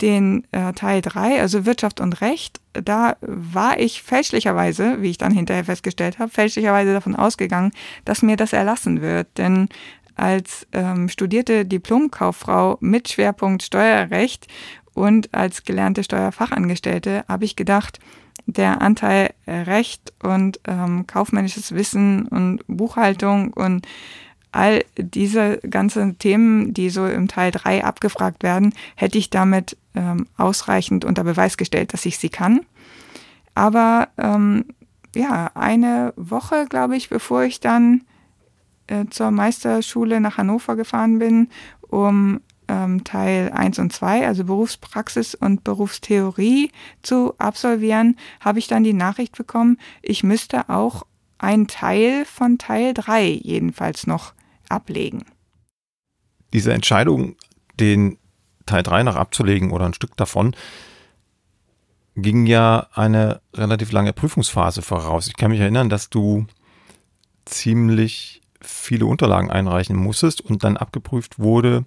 den äh, Teil 3, also Wirtschaft und Recht, da war ich fälschlicherweise, wie ich dann hinterher festgestellt habe, fälschlicherweise davon ausgegangen, dass mir das erlassen wird. Denn als ähm, studierte Diplomkauffrau mit Schwerpunkt Steuerrecht und als gelernte Steuerfachangestellte habe ich gedacht, der Anteil Recht und ähm, kaufmännisches Wissen und Buchhaltung und all diese ganzen Themen, die so im Teil 3 abgefragt werden, hätte ich damit ähm, ausreichend unter Beweis gestellt, dass ich sie kann. Aber ähm, ja, eine Woche, glaube ich, bevor ich dann äh, zur Meisterschule nach Hannover gefahren bin, um ähm, Teil 1 und 2, also Berufspraxis und Berufstheorie zu absolvieren, habe ich dann die Nachricht bekommen, ich müsste auch einen Teil von Teil 3 jedenfalls noch ablegen. Diese Entscheidung, den Teil 3 noch abzulegen oder ein Stück davon, ging ja eine relativ lange Prüfungsphase voraus. Ich kann mich erinnern, dass du ziemlich viele Unterlagen einreichen musstest und dann abgeprüft wurde,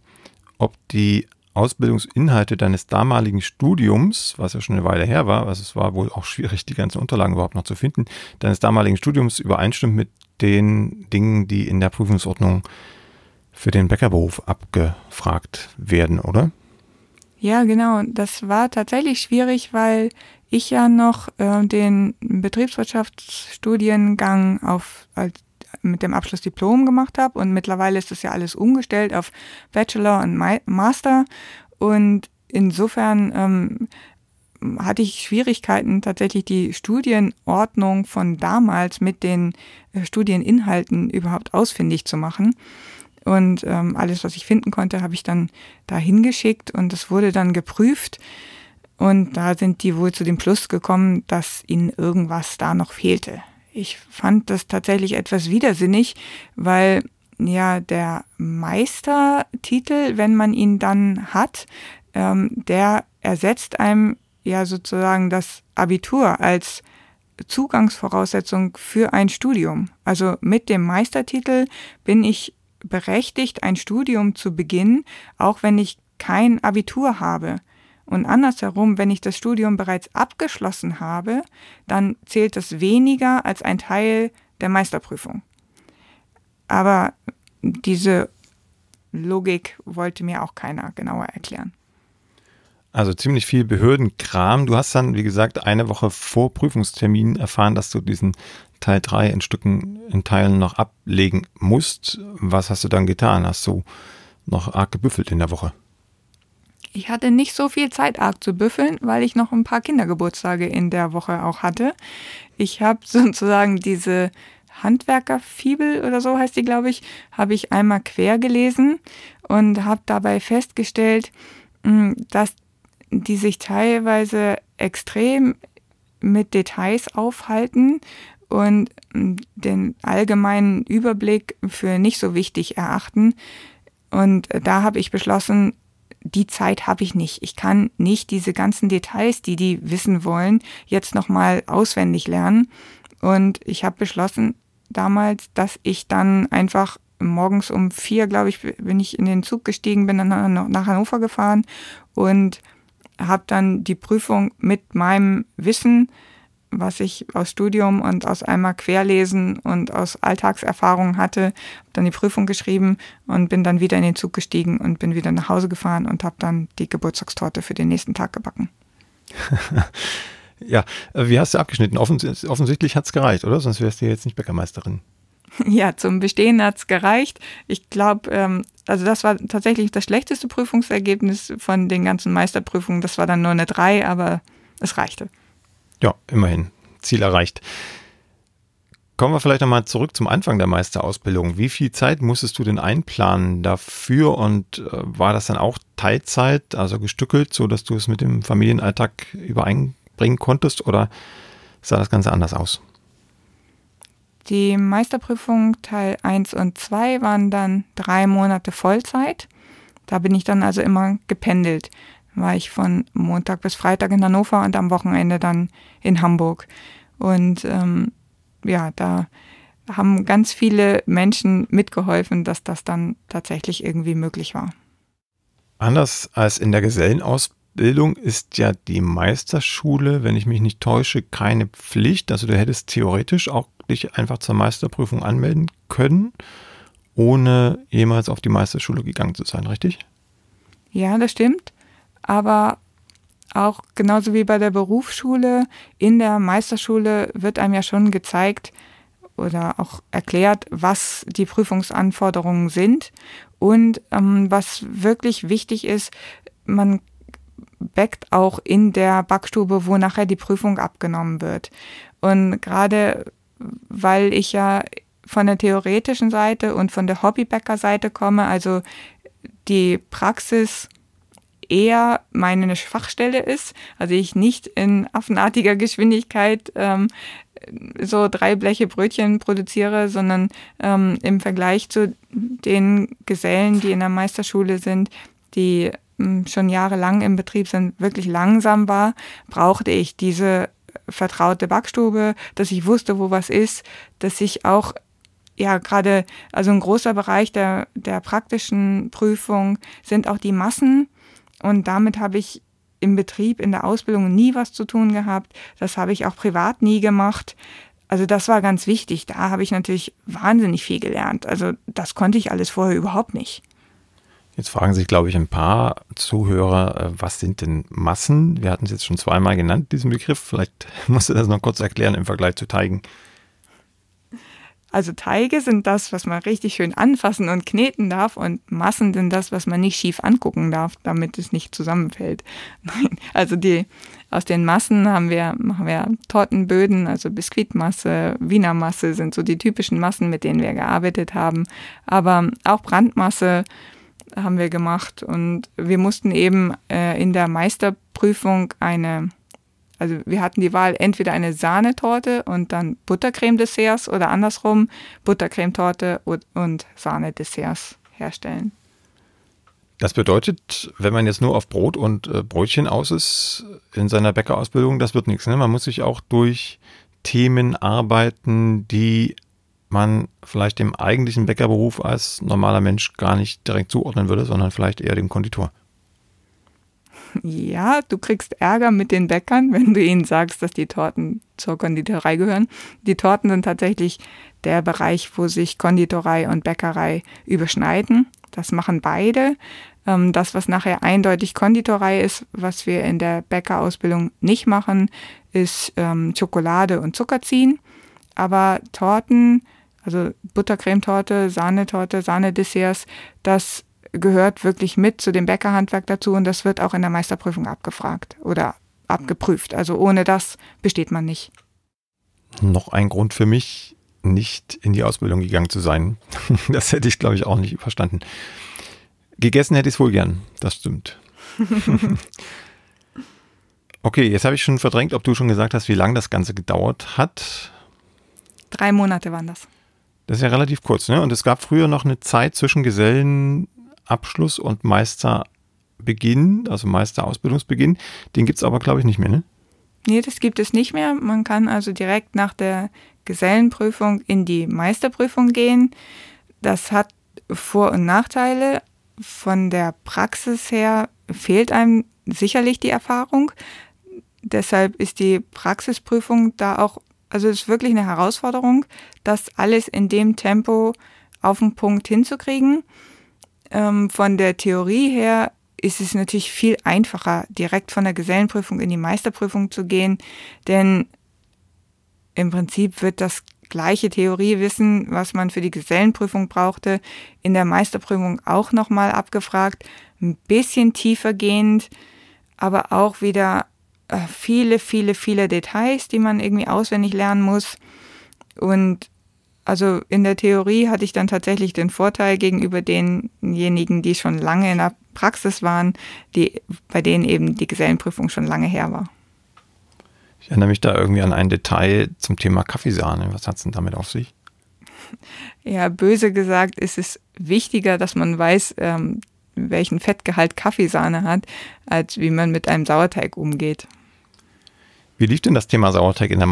ob die Ausbildungsinhalte deines damaligen Studiums, was ja schon eine Weile her war, also es war wohl auch schwierig, die ganzen Unterlagen überhaupt noch zu finden, deines damaligen Studiums übereinstimmt mit den Dingen, die in der Prüfungsordnung für den Bäckerberuf abgefragt werden, oder? Ja, genau. Das war tatsächlich schwierig, weil ich ja noch äh, den Betriebswirtschaftsstudiengang auf als, mit dem Abschluss Diplom gemacht habe und mittlerweile ist das ja alles umgestellt auf Bachelor und Master und insofern ähm, hatte ich Schwierigkeiten, tatsächlich die Studienordnung von damals mit den äh, Studieninhalten überhaupt ausfindig zu machen. Und ähm, alles, was ich finden konnte, habe ich dann da hingeschickt und es wurde dann geprüft. Und da sind die wohl zu dem Schluss gekommen, dass ihnen irgendwas da noch fehlte. Ich fand das tatsächlich etwas widersinnig, weil ja der Meistertitel, wenn man ihn dann hat, ähm, der ersetzt einem ja sozusagen das Abitur als Zugangsvoraussetzung für ein Studium. Also mit dem Meistertitel bin ich berechtigt, ein Studium zu beginnen, auch wenn ich kein Abitur habe. Und andersherum, wenn ich das Studium bereits abgeschlossen habe, dann zählt das weniger als ein Teil der Meisterprüfung. Aber diese Logik wollte mir auch keiner genauer erklären. Also ziemlich viel Behördenkram. Du hast dann, wie gesagt, eine Woche vor Prüfungstermin erfahren, dass du diesen Teil 3 in Stücken, in Teilen noch ablegen musst. Was hast du dann getan? Hast du noch arg gebüffelt in der Woche? Ich hatte nicht so viel Zeit arg zu büffeln, weil ich noch ein paar Kindergeburtstage in der Woche auch hatte. Ich habe sozusagen diese Handwerkerfibel oder so heißt die, glaube ich, habe ich einmal quer gelesen und habe dabei festgestellt, hm, dass die sich teilweise extrem mit Details aufhalten und mm, den allgemeinen Überblick für nicht so wichtig erachten. Und da habe ich beschlossen, die Zeit habe ich nicht. Ich kann nicht diese ganzen Details, die die wissen wollen, jetzt nochmal auswendig lernen. Und ich habe beschlossen damals, dass ich dann einfach morgens um vier, glaube ich, bin ich in den Zug gestiegen, bin dann nach Hannover gefahren und habe dann die Prüfung mit meinem Wissen, was ich aus Studium und aus einmal Querlesen und aus Alltagserfahrung hatte, dann die Prüfung geschrieben und bin dann wieder in den Zug gestiegen und bin wieder nach Hause gefahren und habe dann die Geburtstagstorte für den nächsten Tag gebacken. ja, äh, wie hast du abgeschnitten? Offens offensichtlich hat es gereicht, oder? Sonst wärst du jetzt nicht Bäckermeisterin. Ja, zum Bestehen hat es gereicht. Ich glaube, ähm, also das war tatsächlich das schlechteste Prüfungsergebnis von den ganzen Meisterprüfungen. Das war dann nur eine 3, aber es reichte. Ja, immerhin. Ziel erreicht. Kommen wir vielleicht nochmal zurück zum Anfang der Meisterausbildung. Wie viel Zeit musstest du denn einplanen dafür und äh, war das dann auch Teilzeit, also gestückelt, so dass du es mit dem Familienalltag übereinbringen konntest oder sah das Ganze anders aus? Die Meisterprüfung Teil 1 und 2 waren dann drei Monate Vollzeit. Da bin ich dann also immer gependelt. War ich von Montag bis Freitag in Hannover und am Wochenende dann in Hamburg. Und ähm, ja, da haben ganz viele Menschen mitgeholfen, dass das dann tatsächlich irgendwie möglich war. Anders als in der Gesellenausbildung ist ja die Meisterschule, wenn ich mich nicht täusche, keine Pflicht. Also du hättest theoretisch auch dich einfach zur Meisterprüfung anmelden können, ohne jemals auf die Meisterschule gegangen zu sein, richtig? Ja, das stimmt. Aber auch genauso wie bei der Berufsschule, in der Meisterschule wird einem ja schon gezeigt oder auch erklärt, was die Prüfungsanforderungen sind und ähm, was wirklich wichtig ist, man backt auch in der Backstube, wo nachher die Prüfung abgenommen wird. Und gerade weil ich ja von der theoretischen Seite und von der Hobbybäcker-Seite komme, also die Praxis eher meine Schwachstelle ist, also ich nicht in affenartiger Geschwindigkeit ähm, so drei Bleche Brötchen produziere, sondern ähm, im Vergleich zu den Gesellen, die in der Meisterschule sind, die ähm, schon jahrelang im Betrieb sind, wirklich langsam war, brauchte ich diese vertraute Backstube, dass ich wusste, wo was ist, dass ich auch ja, gerade, also ein großer Bereich der, der praktischen Prüfung sind auch die Massen. Und damit habe ich im Betrieb, in der Ausbildung nie was zu tun gehabt. Das habe ich auch privat nie gemacht. Also das war ganz wichtig. Da habe ich natürlich wahnsinnig viel gelernt. Also das konnte ich alles vorher überhaupt nicht. Jetzt fragen sich, glaube ich, ein paar Zuhörer, äh, was sind denn Massen? Wir hatten es jetzt schon zweimal genannt, diesen Begriff. Vielleicht musst du das noch kurz erklären im Vergleich zu Teigen. Also Teige sind das, was man richtig schön anfassen und kneten darf und Massen sind das, was man nicht schief angucken darf, damit es nicht zusammenfällt. Also die aus den Massen haben wir machen wir Tortenböden, also Biskuitmasse, Wiener Masse sind so die typischen Massen, mit denen wir gearbeitet haben, aber auch Brandmasse haben wir gemacht und wir mussten eben äh, in der Meisterprüfung eine also wir hatten die Wahl entweder eine Sahnetorte und dann Buttercreme-Desserts oder andersrum Buttercremetorte und, und Sahne-Desserts herstellen. Das bedeutet, wenn man jetzt nur auf Brot und äh, Brötchen aus ist in seiner Bäckerausbildung, das wird nichts. Ne? Man muss sich auch durch Themen arbeiten, die man vielleicht dem eigentlichen Bäckerberuf als normaler Mensch gar nicht direkt zuordnen würde, sondern vielleicht eher dem Konditor ja, du kriegst Ärger mit den Bäckern, wenn du ihnen sagst, dass die Torten zur Konditorei gehören. Die Torten sind tatsächlich der Bereich, wo sich Konditorei und Bäckerei überschneiden. Das machen beide. Ähm, das, was nachher eindeutig Konditorei ist, was wir in der Bäckerausbildung nicht machen, ist ähm, Schokolade und Zucker ziehen. Aber Torten, also Buttercremetorte, Sahnetorte, Sahnedesserts, das gehört wirklich mit zu dem Bäckerhandwerk dazu und das wird auch in der Meisterprüfung abgefragt oder abgeprüft. Also ohne das besteht man nicht. Noch ein Grund für mich, nicht in die Ausbildung gegangen zu sein. Das hätte ich, glaube ich, auch nicht verstanden. Gegessen hätte ich es wohl gern, das stimmt. okay, jetzt habe ich schon verdrängt, ob du schon gesagt hast, wie lange das Ganze gedauert hat. Drei Monate waren das. Das ist ja relativ kurz, ne? Und es gab früher noch eine Zeit zwischen Gesellen Abschluss und Meisterbeginn, also Meisterausbildungsbeginn. Den gibt es aber, glaube ich, nicht mehr, ne? Nee, das gibt es nicht mehr. Man kann also direkt nach der Gesellenprüfung in die Meisterprüfung gehen. Das hat Vor- und Nachteile. Von der Praxis her fehlt einem sicherlich die Erfahrung. Deshalb ist die Praxisprüfung da auch, also es ist wirklich eine Herausforderung, das alles in dem Tempo auf den Punkt hinzukriegen. Ähm, von der Theorie her ist es natürlich viel einfacher, direkt von der Gesellenprüfung in die Meisterprüfung zu gehen, denn im Prinzip wird das gleiche Theoriewissen, was man für die Gesellenprüfung brauchte, in der Meisterprüfung auch nochmal abgefragt, ein bisschen tiefer gehend, aber auch wieder äh, viele, viele, viele Details, die man irgendwie auswendig lernen muss. Und also in der Theorie hatte ich dann tatsächlich den Vorteil gegenüber denjenigen, die schon lange in der Praxis waren, die, bei denen eben die Gesellenprüfung schon lange her war. Ich erinnere mich da irgendwie an ein Detail zum Thema Kaffeesahne. Was hat es denn damit auf sich? Ja, böse gesagt ist es wichtiger, dass man weiß, ähm, welchen Fettgehalt Kaffeesahne hat, als wie man mit einem Sauerteig umgeht. Wie lief denn das Thema Sauerteig in der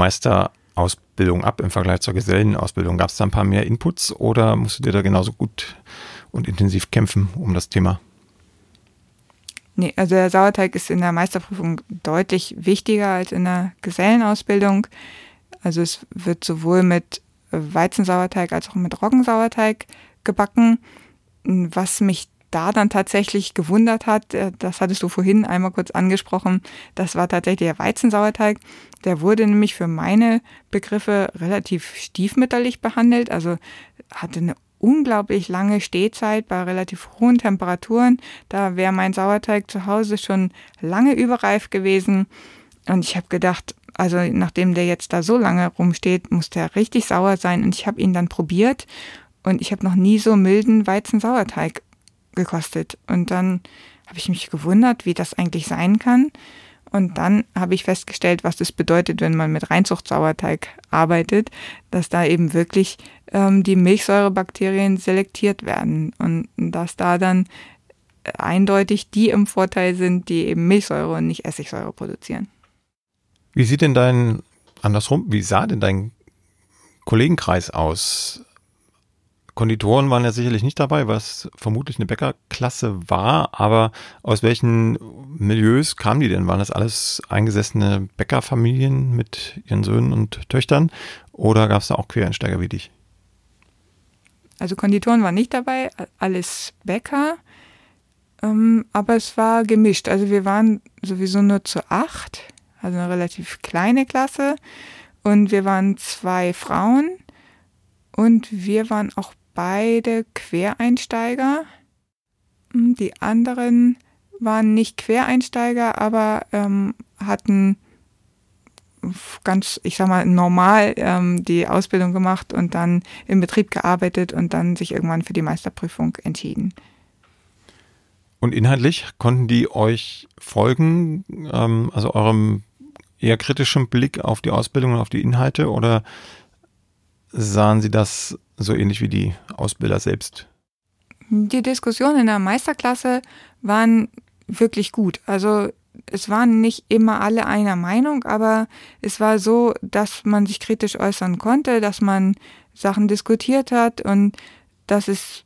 Meisterausbildung ab im Vergleich zur Gesellenausbildung? Gab es da ein paar mehr Inputs oder musst du dir da genauso gut und intensiv kämpfen um das Thema? Nee, also der Sauerteig ist in der Meisterprüfung deutlich wichtiger als in der Gesellenausbildung. Also es wird sowohl mit Weizensauerteig als auch mit Roggensauerteig gebacken. Was mich da dann tatsächlich gewundert hat, äh, das hattest du vorhin einmal kurz angesprochen, das war tatsächlich der Weizensauerteig. Der wurde nämlich für meine Begriffe relativ stiefmütterlich behandelt, also hatte eine unglaublich lange Stehzeit bei relativ hohen Temperaturen. Da wäre mein Sauerteig zu Hause schon lange überreif gewesen. Und ich habe gedacht, also nachdem der jetzt da so lange rumsteht, muss der richtig sauer sein. Und ich habe ihn dann probiert und ich habe noch nie so milden Weizensauerteig gekostet. Und dann habe ich mich gewundert, wie das eigentlich sein kann. Und dann habe ich festgestellt, was das bedeutet, wenn man mit Reinzuchtsauerteig arbeitet, dass da eben wirklich ähm, die Milchsäurebakterien selektiert werden und dass da dann eindeutig die im Vorteil sind, die eben Milchsäure und nicht Essigsäure produzieren. Wie sieht denn dein, andersrum, wie sah denn dein Kollegenkreis aus? Konditoren waren ja sicherlich nicht dabei, was vermutlich eine Bäckerklasse war, aber aus welchen Milieus kamen die denn? Waren das alles eingesessene Bäckerfamilien mit ihren Söhnen und Töchtern oder gab es da auch Quereinsteiger wie dich? Also Konditoren waren nicht dabei, alles Bäcker, ähm, aber es war gemischt. Also wir waren sowieso nur zu acht, also eine relativ kleine Klasse und wir waren zwei Frauen und wir waren auch beide Quereinsteiger. Hm, die anderen waren nicht Quereinsteiger, aber ähm, hatten ganz, ich sag mal, normal ähm, die Ausbildung gemacht und dann im Betrieb gearbeitet und dann sich irgendwann für die Meisterprüfung entschieden. Und inhaltlich konnten die euch folgen, ähm, also eurem eher kritischen Blick auf die Ausbildung und auf die Inhalte oder sahen Sie das so ähnlich wie die Ausbilder selbst? Die Diskussionen in der Meisterklasse waren wirklich gut. Also es waren nicht immer alle einer Meinung, aber es war so, dass man sich kritisch äußern konnte, dass man Sachen diskutiert hat und dass es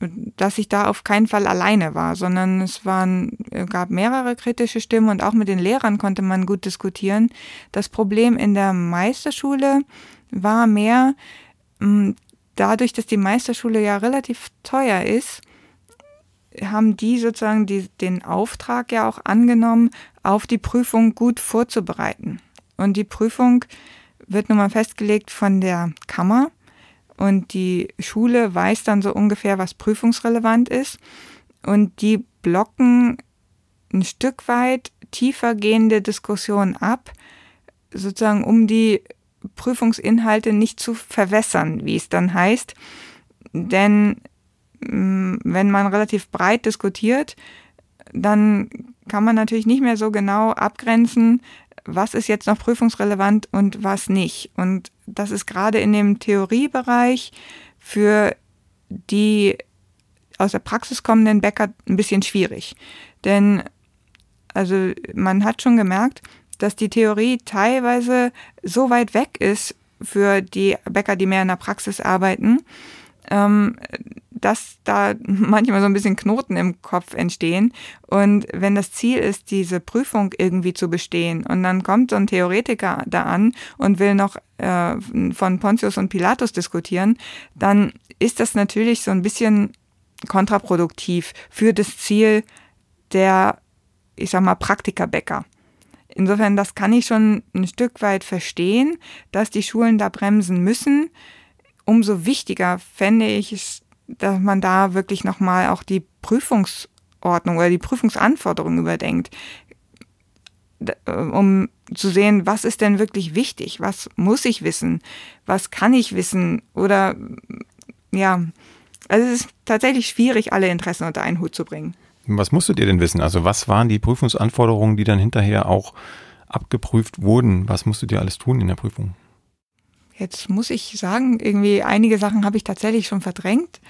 dass ich da auf keinen Fall alleine war, sondern es waren, gab mehrere kritische Stimmen und auch mit den Lehrern konnte man gut diskutieren. Das Problem in der Meisterschule war mehr, mm, dadurch, dass die Meisterschule ja relativ teuer ist, haben die sozusagen die, den Auftrag ja auch angenommen, auf die Prüfung gut vorzubereiten. Und die Prüfung wird nun mal festgelegt von der Kammer und die Schule weiß dann so ungefähr, was prüfungsrelevant ist. Und die blocken ein Stück weit tiefer gehende Diskussionen ab, sozusagen um die Prüfungsinhalte nicht zu verwässern, wie es dann heißt. Denn mm, wenn man relativ breit diskutiert, dann kann man natürlich nicht mehr so genau abgrenzen, was ist jetzt noch prüfungsrelevant und was nicht. Und das ist gerade in dem Theoriebereich für die aus der Praxis kommenden Bäcker ein bisschen schwierig. Denn also man hat schon gemerkt, dass die Theorie teilweise so weit weg ist für die Bäcker, die mehr in der Praxis arbeiten, ähm, dass da manchmal so ein bisschen Knoten im Kopf entstehen. Und wenn das Ziel ist, diese Prüfung irgendwie zu bestehen, und dann kommt so ein Theoretiker da an und will noch äh, von Pontius und Pilatus diskutieren, dann ist das natürlich so ein bisschen kontraproduktiv für das Ziel der, ich sag mal, Praktikerbäcker. Insofern, das kann ich schon ein Stück weit verstehen, dass die Schulen da bremsen müssen. Umso wichtiger fände ich es, dass man da wirklich nochmal auch die Prüfungsordnung oder die Prüfungsanforderungen überdenkt. um zu sehen, was ist denn wirklich wichtig, was muss ich wissen, was kann ich wissen oder ja, also es ist tatsächlich schwierig, alle Interessen unter einen Hut zu bringen. Was musstet ihr denn wissen? Also was waren die Prüfungsanforderungen, die dann hinterher auch abgeprüft wurden? Was musstet ihr alles tun in der Prüfung? Jetzt muss ich sagen, irgendwie einige Sachen habe ich tatsächlich schon verdrängt.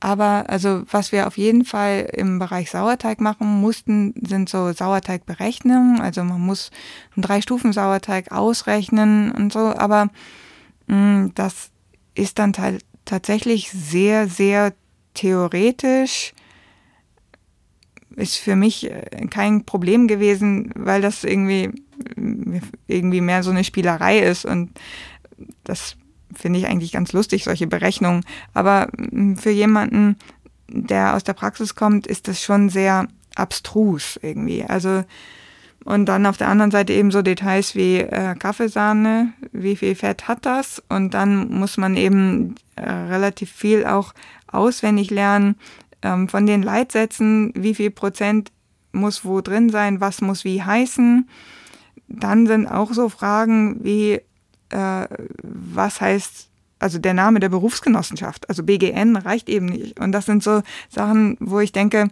Aber also was wir auf jeden Fall im Bereich Sauerteig machen mussten, sind so Sauerteigberechnungen. Also man muss einen Drei-Stufen-Sauerteig ausrechnen und so. Aber mh, mm, das ist dann tatsächlich sehr, sehr theoretisch. Ist für mich äh, kein Problem gewesen, weil das irgendwie, irgendwie mehr so eine Spielerei ist und das finde ich eigentlich ganz lustig, solche Berechnungen. Aber mm, für jemanden, der aus der Praxis kommt, ist das schon sehr abstrus irgendwie. Also und dann auf der anderen Seite eben so Details wie äh, Kaffeesahne, wie viel Fett hat das? Und dann muss man eben äh, relativ viel auch auswendig lernen ähm, von den Leitsätzen, wie viel Prozent muss wo drin sein, was muss wie heißen. Dann sind auch so Fragen wie äh, was heißt, also der Name der Berufsgenossenschaft, also BGN reicht eben nicht. Und das sind so Sachen, wo ich denke,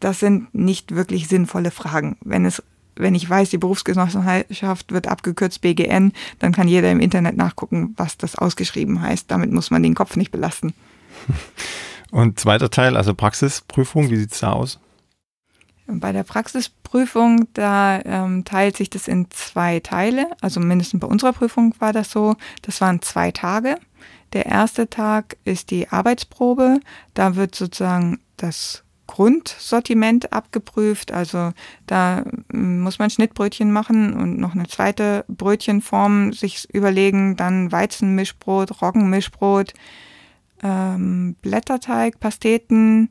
das sind nicht wirklich sinnvolle Fragen. Wenn es wenn ich weiß, die Berufsgenossenschaft wird abgekürzt BGN, dann kann jeder im Internet nachgucken, was das ausgeschrieben heißt. Damit muss man den Kopf nicht belasten. Und zweiter Teil, also Praxisprüfung, wie sieht es da aus? Bei der Praxisprüfung, da ähm, teilt sich das in zwei Teile. Also mindestens bei unserer Prüfung war das so. Das waren zwei Tage. Der erste Tag ist die Arbeitsprobe. Da wird sozusagen das Grundsortiment abgeprüft. Also da mm, muss man Schnittbrötchen machen und noch eine zweite Brötchenform sich überlegen. Dann Weizenmischbrot, Roggenmischbrot, ähm, Blätterteig, Pasteten,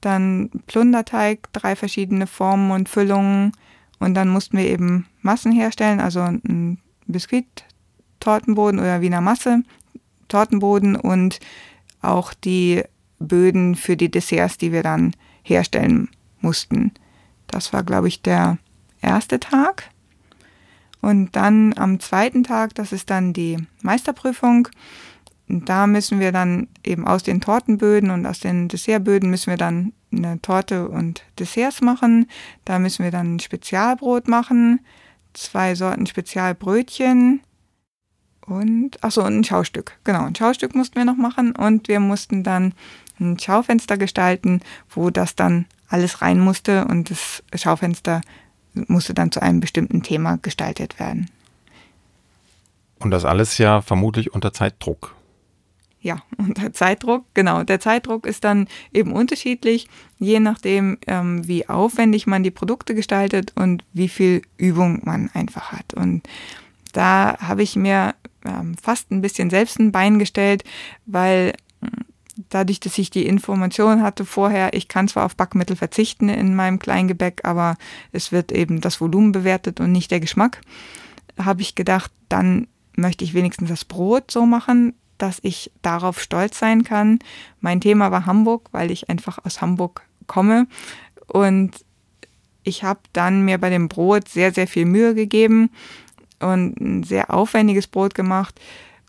dann Plunderteig, drei verschiedene Formen und Füllungen. Und dann mussten wir eben Massen herstellen, also ein Biskuit-Tortenboden oder Wiener Masse, Tortenboden und auch die Böden für die Desserts, die wir dann herstellen mussten. Das war, glaube ich, der erste Tag. Und dann am zweiten Tag, das ist dann die Meisterprüfung. Da müssen wir dann eben aus den Tortenböden und aus den Dessertböden müssen wir dann eine Torte und Desserts machen. Da müssen wir dann ein Spezialbrot machen, zwei Sorten Spezialbrötchen und achso, und ein Schaustück. Genau, ein Schaustück mussten wir noch machen und wir mussten dann ein Schaufenster gestalten, wo das dann alles rein musste und das Schaufenster musste dann zu einem bestimmten Thema gestaltet werden. Und das alles ja vermutlich unter Zeitdruck ja, unter Zeitdruck, genau. Der Zeitdruck ist dann eben unterschiedlich, je nachdem, ähm, wie aufwendig man die Produkte gestaltet und wie viel Übung man einfach hat. Und da habe ich mir ähm, fast ein bisschen selbst ein Bein gestellt, weil hm, dadurch, dass ich die Information hatte vorher, ich kann zwar auf Backmittel verzichten in meinem Kleingebäck, aber es wird eben das Volumen bewertet und nicht der Geschmack, habe ich gedacht, dann möchte ich wenigstens das Brot so machen, dass ich darauf stolz sein kann. Mein Thema war Hamburg, weil ich einfach aus Hamburg komme. Und ich habe dann mir bei dem Brot sehr, sehr viel Mühe gegeben und ein sehr aufwendiges Brot gemacht.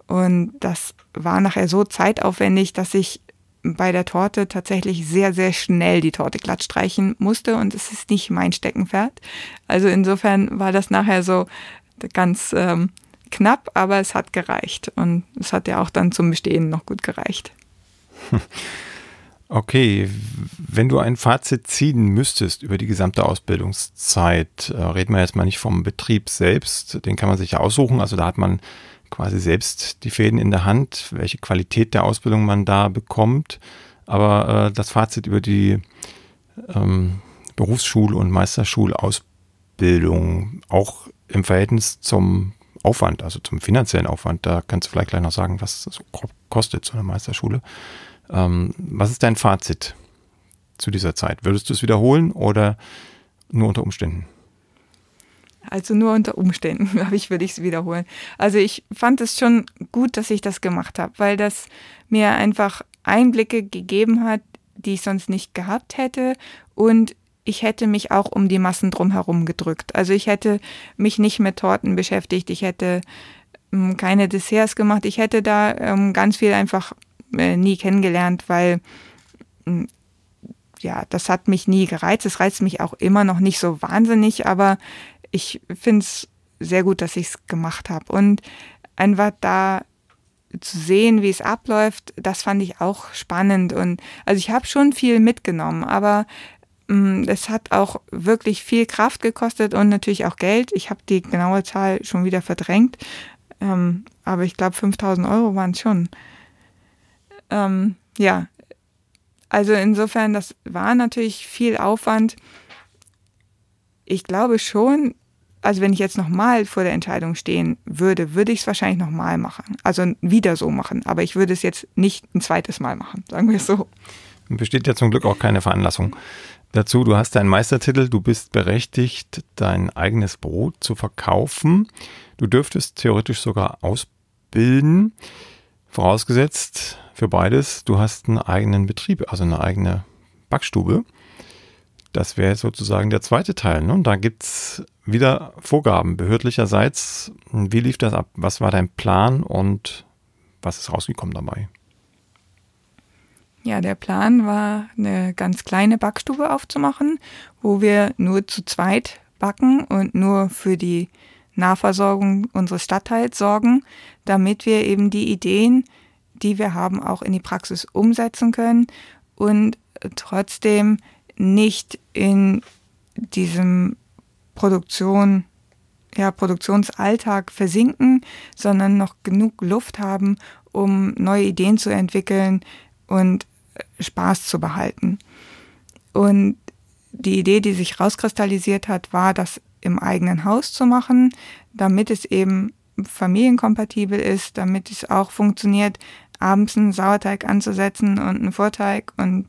Und das war nachher so zeitaufwendig, dass ich bei der Torte tatsächlich sehr, sehr schnell die Torte glatt streichen musste und es ist nicht mein Steckenpferd. Also insofern war das nachher so ganz ähm, knapp, aber es hat gereicht. Und es hat ja auch dann zum Bestehen noch gut gereicht. Okay, wenn du ein Fazit ziehen müsstest über die gesamte Ausbildungszeit, äh, reden wir jetzt mal nicht vom Betrieb selbst, den kann man sich ja aussuchen, also da hat man quasi selbst die Fäden in der Hand, welche Qualität der Ausbildung man da bekommt, aber äh, das Fazit über die ähm, Berufsschule und Meisterschulausbildung, auch im Verhältnis zum Aufwand, also zum finanziellen Aufwand, da kannst du vielleicht gleich noch sagen, was das kostet so eine Meisterschule. Ähm, was ist dein Fazit zu dieser Zeit? Würdest du es wiederholen oder nur unter Umständen? Also nur unter Umständen, glaube ich, würde ich es wiederholen. Also ich fand es schon gut, dass ich das gemacht habe, weil das mir einfach Einblicke gegeben hat, die ich sonst nicht gehabt hätte und ich hätte mich auch um die Massen drumherum gedrückt. Also ich hätte mich nicht mit Torten beschäftigt, ich hätte ähm, keine Desserts gemacht, ich hätte da ähm, ganz viel einfach äh, nie kennengelernt, weil ähm, ja, das hat mich nie gereizt. Es reizt mich auch immer noch nicht so wahnsinnig, aber ich finde es sehr gut, dass ich es gemacht habe. Und einfach da zu sehen, wie es abläuft, das fand ich auch spannend. Und also ich habe schon viel mitgenommen, aber es hat auch wirklich viel Kraft gekostet und natürlich auch Geld. Ich habe die genaue Zahl schon wieder verdrängt, ähm, aber ich glaube 5000 Euro waren es schon. Ähm, ja, also insofern, das war natürlich viel Aufwand. Ich glaube schon, also wenn ich jetzt nochmal vor der Entscheidung stehen würde, würde ich es wahrscheinlich nochmal machen. Also wieder so machen. Aber ich würde es jetzt nicht ein zweites Mal machen, sagen wir es so. Besteht ja zum Glück auch keine Veranlassung dazu. Du hast deinen Meistertitel, du bist berechtigt, dein eigenes Brot zu verkaufen. Du dürftest theoretisch sogar ausbilden. Vorausgesetzt für beides, du hast einen eigenen Betrieb, also eine eigene Backstube. Das wäre sozusagen der zweite Teil. Ne? Und da gibt es wieder Vorgaben behördlicherseits. Wie lief das ab? Was war dein Plan und was ist rausgekommen dabei? Ja, der Plan war, eine ganz kleine Backstube aufzumachen, wo wir nur zu zweit backen und nur für die Nahversorgung unseres Stadtteils sorgen, damit wir eben die Ideen, die wir haben, auch in die Praxis umsetzen können und trotzdem nicht in diesem Produktion, ja, Produktionsalltag versinken, sondern noch genug Luft haben, um neue Ideen zu entwickeln und Spaß zu behalten. Und die Idee, die sich rauskristallisiert hat, war, das im eigenen Haus zu machen, damit es eben familienkompatibel ist, damit es auch funktioniert, abends einen Sauerteig anzusetzen und einen Vorteig und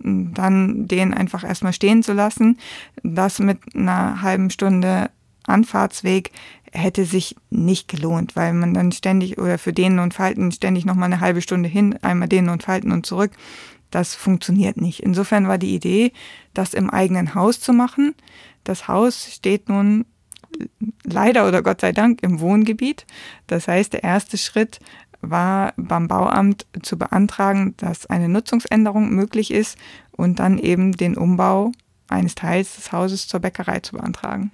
dann den einfach erstmal stehen zu lassen. Das mit einer halben Stunde Anfahrtsweg hätte sich nicht gelohnt, weil man dann ständig oder für denen und Falten ständig nochmal eine halbe Stunde hin, einmal denen und Falten und zurück. Das funktioniert nicht. Insofern war die Idee, das im eigenen Haus zu machen. Das Haus steht nun leider oder Gott sei Dank im Wohngebiet. Das heißt, der erste Schritt war beim Bauamt zu beantragen, dass eine Nutzungsänderung möglich ist und dann eben den Umbau eines Teils des Hauses zur Bäckerei zu beantragen.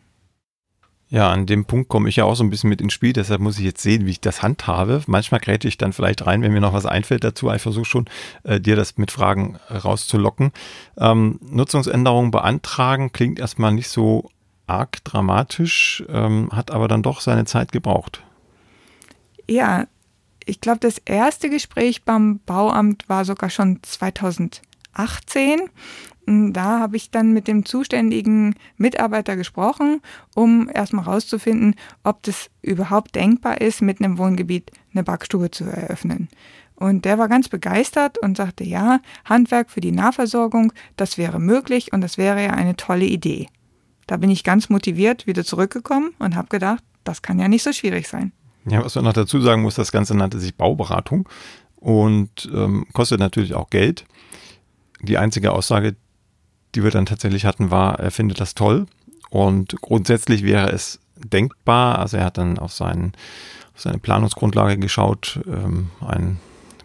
Ja, an dem Punkt komme ich ja auch so ein bisschen mit ins Spiel, deshalb muss ich jetzt sehen, wie ich das handhabe. Manchmal gräte ich dann vielleicht rein, wenn mir noch was einfällt dazu. Ich versuche schon, äh, dir das mit Fragen rauszulocken. Ähm, Nutzungsänderungen beantragen klingt erstmal nicht so arg dramatisch, ähm, hat aber dann doch seine Zeit gebraucht. Ja, ich glaube, das erste Gespräch beim Bauamt war sogar schon 2018. Da habe ich dann mit dem zuständigen Mitarbeiter gesprochen, um erstmal herauszufinden, ob das überhaupt denkbar ist, mit einem Wohngebiet eine Backstube zu eröffnen. Und der war ganz begeistert und sagte, ja, Handwerk für die Nahversorgung, das wäre möglich und das wäre ja eine tolle Idee. Da bin ich ganz motiviert wieder zurückgekommen und habe gedacht, das kann ja nicht so schwierig sein. Ja, was man noch dazu sagen muss, das Ganze nannte sich Bauberatung und ähm, kostet natürlich auch Geld. Die einzige Aussage, die wir dann tatsächlich hatten, war, er findet das toll und grundsätzlich wäre es denkbar, also er hat dann auf, seinen, auf seine Planungsgrundlage geschaut, ähm, ein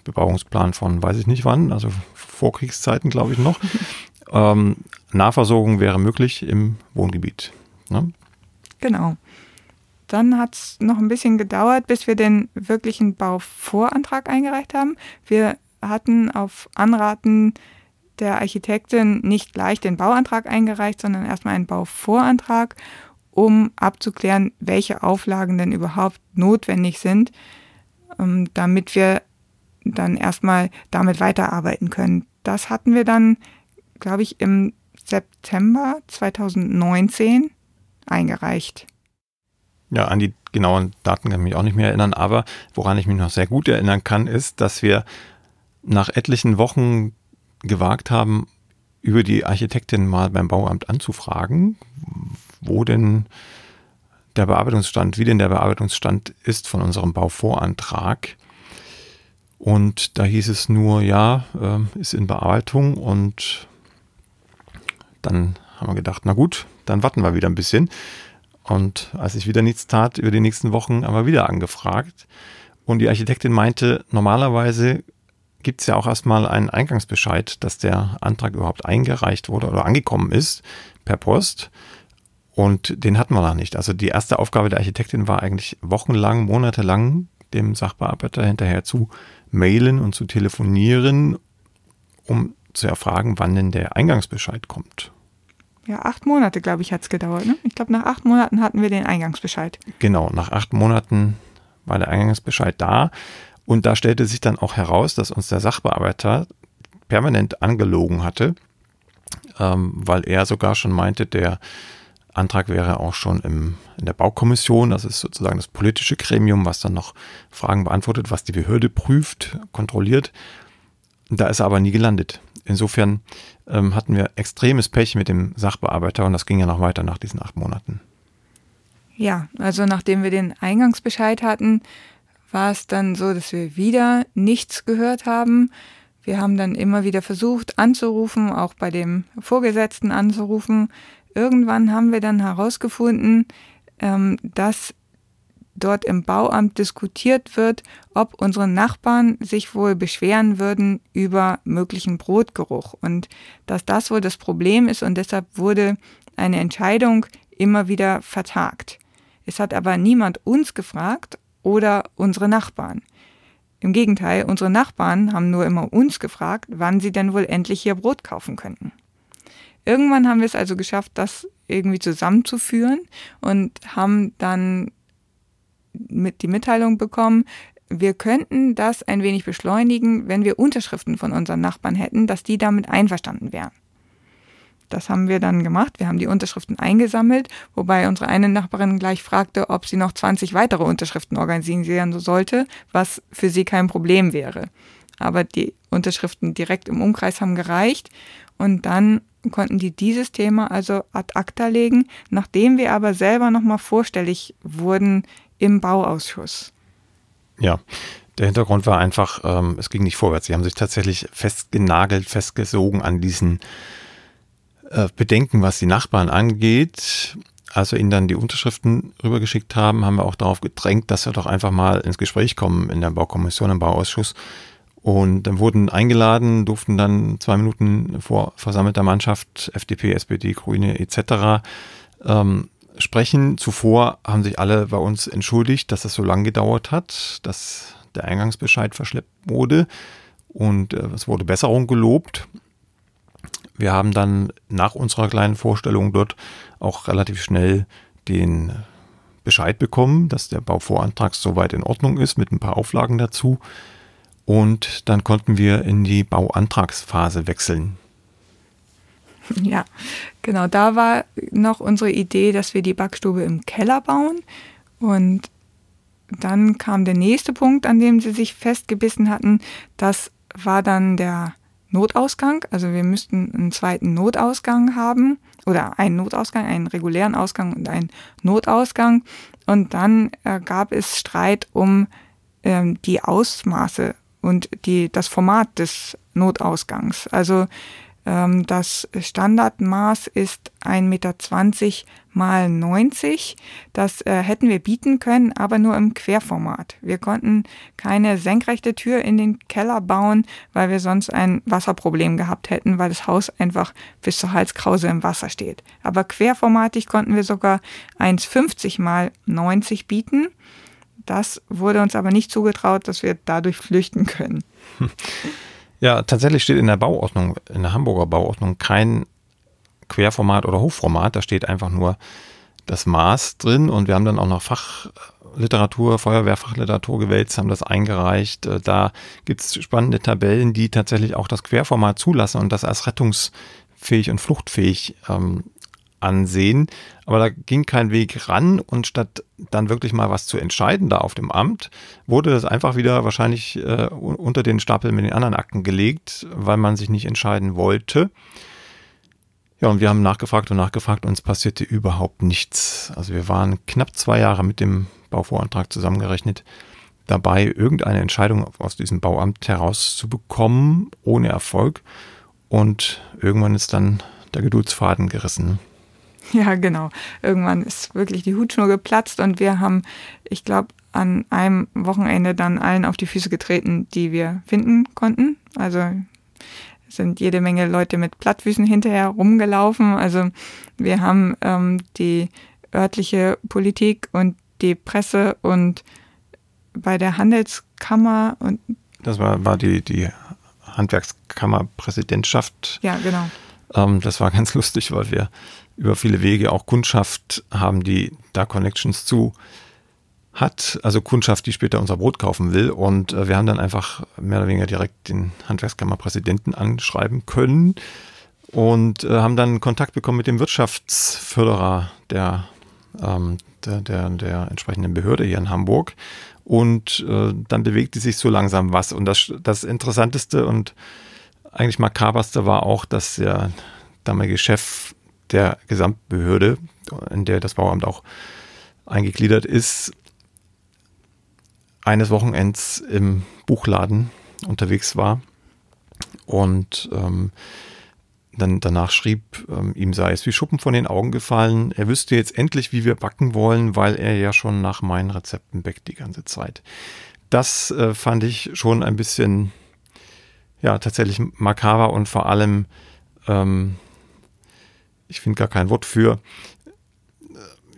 Bebauungsplan von weiß ich nicht wann, also Vorkriegszeiten glaube ich noch. ähm, Nahversorgung wäre möglich im Wohngebiet. Ne? Genau. Dann hat es noch ein bisschen gedauert, bis wir den wirklichen Bauvorantrag eingereicht haben. Wir hatten auf Anraten der Architektin nicht gleich den Bauantrag eingereicht, sondern erstmal einen Bauvorantrag, um abzuklären, welche Auflagen denn überhaupt notwendig sind, ähm, damit wir dann erstmal damit weiterarbeiten können. Das hatten wir dann, glaube ich, im September 2019 eingereicht. Ja, an die genauen Daten kann ich mich auch nicht mehr erinnern, aber woran ich mich noch sehr gut erinnern kann, ist, dass wir nach etlichen Wochen gewagt haben, über die Architektin mal beim Bauamt anzufragen, wo denn der Bearbeitungsstand, wie denn der Bearbeitungsstand ist von unserem Bauvorantrag. Und da hieß es nur, ja, äh, ist in Bearbeitung und dann haben wir gedacht, na gut, dann warten wir wieder ein bisschen. Und als ich wieder nichts tat, über die nächsten Wochen haben wir wieder angefragt. Und die Architektin meinte, normalerweise gibt es ja auch erstmal einen Eingangsbescheid, dass der Antrag überhaupt eingereicht wurde oder angekommen ist per Post. Und den hatten wir noch nicht. Also die erste Aufgabe der Architektin war eigentlich wochenlang, monatelang dem Sachbearbeiter hinterher zu mailen und zu telefonieren, um zu erfragen, wann denn der Eingangsbescheid kommt. Ja, acht Monate, glaube ich, hat es gedauert. Ne? Ich glaube, nach acht Monaten hatten wir den Eingangsbescheid. Genau, nach acht Monaten war der Eingangsbescheid da. Und da stellte sich dann auch heraus, dass uns der Sachbearbeiter permanent angelogen hatte, ähm, weil er sogar schon meinte, der Antrag wäre auch schon im, in der Baukommission, das ist sozusagen das politische Gremium, was dann noch Fragen beantwortet, was die Behörde prüft, kontrolliert. Da ist er aber nie gelandet. Insofern ähm, hatten wir extremes Pech mit dem Sachbearbeiter und das ging ja noch weiter nach diesen acht Monaten. Ja, also nachdem wir den Eingangsbescheid hatten, war es dann so, dass wir wieder nichts gehört haben. Wir haben dann immer wieder versucht anzurufen, auch bei dem Vorgesetzten anzurufen. Irgendwann haben wir dann herausgefunden, ähm, dass dort im Bauamt diskutiert wird, ob unsere Nachbarn sich wohl beschweren würden über möglichen Brotgeruch und dass das wohl das Problem ist und deshalb wurde eine Entscheidung immer wieder vertagt. Es hat aber niemand uns gefragt, oder unsere Nachbarn. Im Gegenteil, unsere Nachbarn haben nur immer uns gefragt, wann sie denn wohl endlich hier Brot kaufen könnten. Irgendwann haben wir es also geschafft, das irgendwie zusammenzuführen und haben dann mit die Mitteilung bekommen, wir könnten das ein wenig beschleunigen, wenn wir Unterschriften von unseren Nachbarn hätten, dass die damit einverstanden wären. Das haben wir dann gemacht. Wir haben die Unterschriften eingesammelt, wobei unsere eine Nachbarin gleich fragte, ob sie noch 20 weitere Unterschriften organisieren sollte, was für sie kein Problem wäre. Aber die Unterschriften direkt im Umkreis haben gereicht und dann konnten die dieses Thema also ad acta legen, nachdem wir aber selber nochmal vorstellig wurden im Bauausschuss. Ja, der Hintergrund war einfach, ähm, es ging nicht vorwärts. Sie haben sich tatsächlich festgenagelt, festgesogen an diesen Bedenken, was die Nachbarn angeht. Als wir ihnen dann die Unterschriften rübergeschickt haben, haben wir auch darauf gedrängt, dass wir doch einfach mal ins Gespräch kommen in der Baukommission, im Bauausschuss. Und dann wurden eingeladen, durften dann zwei Minuten vor versammelter Mannschaft, FDP, SPD, Grüne etc. Ähm, sprechen. Zuvor haben sich alle bei uns entschuldigt, dass das so lange gedauert hat, dass der Eingangsbescheid verschleppt wurde. Und äh, es wurde Besserung gelobt. Wir haben dann nach unserer kleinen Vorstellung dort auch relativ schnell den Bescheid bekommen, dass der Bauvorantrag soweit in Ordnung ist mit ein paar Auflagen dazu. Und dann konnten wir in die Bauantragsphase wechseln. Ja, genau. Da war noch unsere Idee, dass wir die Backstube im Keller bauen. Und dann kam der nächste Punkt, an dem sie sich festgebissen hatten. Das war dann der Notausgang. Also wir müssten einen zweiten Notausgang haben oder einen Notausgang, einen regulären Ausgang und einen Notausgang. Und dann äh, gab es Streit um ähm, die Ausmaße und die, das Format des Notausgangs. Also ähm, das Standardmaß ist 1,20 Meter mal 90. Das äh, hätten wir bieten können, aber nur im Querformat. Wir konnten keine senkrechte Tür in den Keller bauen, weil wir sonst ein Wasserproblem gehabt hätten, weil das Haus einfach bis zur Halskrause im Wasser steht. Aber querformatig konnten wir sogar 1,50 mal 90 bieten. Das wurde uns aber nicht zugetraut, dass wir dadurch flüchten können. Ja, tatsächlich steht in der Bauordnung, in der Hamburger Bauordnung kein Querformat oder Hochformat. Da steht einfach nur das Maß drin und wir haben dann auch noch Fachliteratur, Feuerwehrfachliteratur gewälzt, haben das eingereicht. Äh, da gibt es spannende Tabellen, die tatsächlich auch das Querformat zulassen und das als rettungsfähig und fluchtfähig ähm, ansehen. Aber da ging kein Weg ran und statt dann wirklich mal was zu entscheiden da auf dem Amt, wurde das einfach wieder wahrscheinlich äh, unter den Stapel mit den anderen Akten gelegt, weil man sich nicht entscheiden wollte. Ja, und wir haben nachgefragt und nachgefragt und es passierte überhaupt nichts. Also wir waren knapp zwei Jahre mit dem Bauvorantrag zusammengerechnet dabei, irgendeine Entscheidung aus diesem Bauamt herauszubekommen, ohne Erfolg. Und irgendwann ist dann der Geduldsfaden gerissen. Ja, genau. Irgendwann ist wirklich die Hutschnur geplatzt und wir haben, ich glaube, an einem Wochenende dann allen auf die Füße getreten, die wir finden konnten. Also sind jede Menge Leute mit Plattfüßen hinterher rumgelaufen. Also wir haben ähm, die örtliche Politik und die Presse und bei der Handelskammer und das war, war die, die Handwerkskammerpräsidentschaft. Ja, genau. Ähm, das war ganz lustig, weil wir über viele Wege auch Kundschaft haben, die da Connections zu hat, also Kundschaft, die später unser Brot kaufen will. Und äh, wir haben dann einfach mehr oder weniger direkt den Handwerkskammerpräsidenten anschreiben können und äh, haben dann Kontakt bekommen mit dem Wirtschaftsförderer der, ähm, der, der, der entsprechenden Behörde hier in Hamburg. Und äh, dann bewegte sich so langsam was. Und das, das Interessanteste und eigentlich makaberste war auch, dass der damalige Chef der Gesamtbehörde, in der das Bauamt auch eingegliedert ist, eines Wochenends im Buchladen unterwegs war und ähm, dann danach schrieb, ähm, ihm sei es wie Schuppen von den Augen gefallen. Er wüsste jetzt endlich, wie wir backen wollen, weil er ja schon nach meinen Rezepten backt die ganze Zeit. Das äh, fand ich schon ein bisschen, ja, tatsächlich makaber und vor allem ähm, ich finde gar kein Wort für.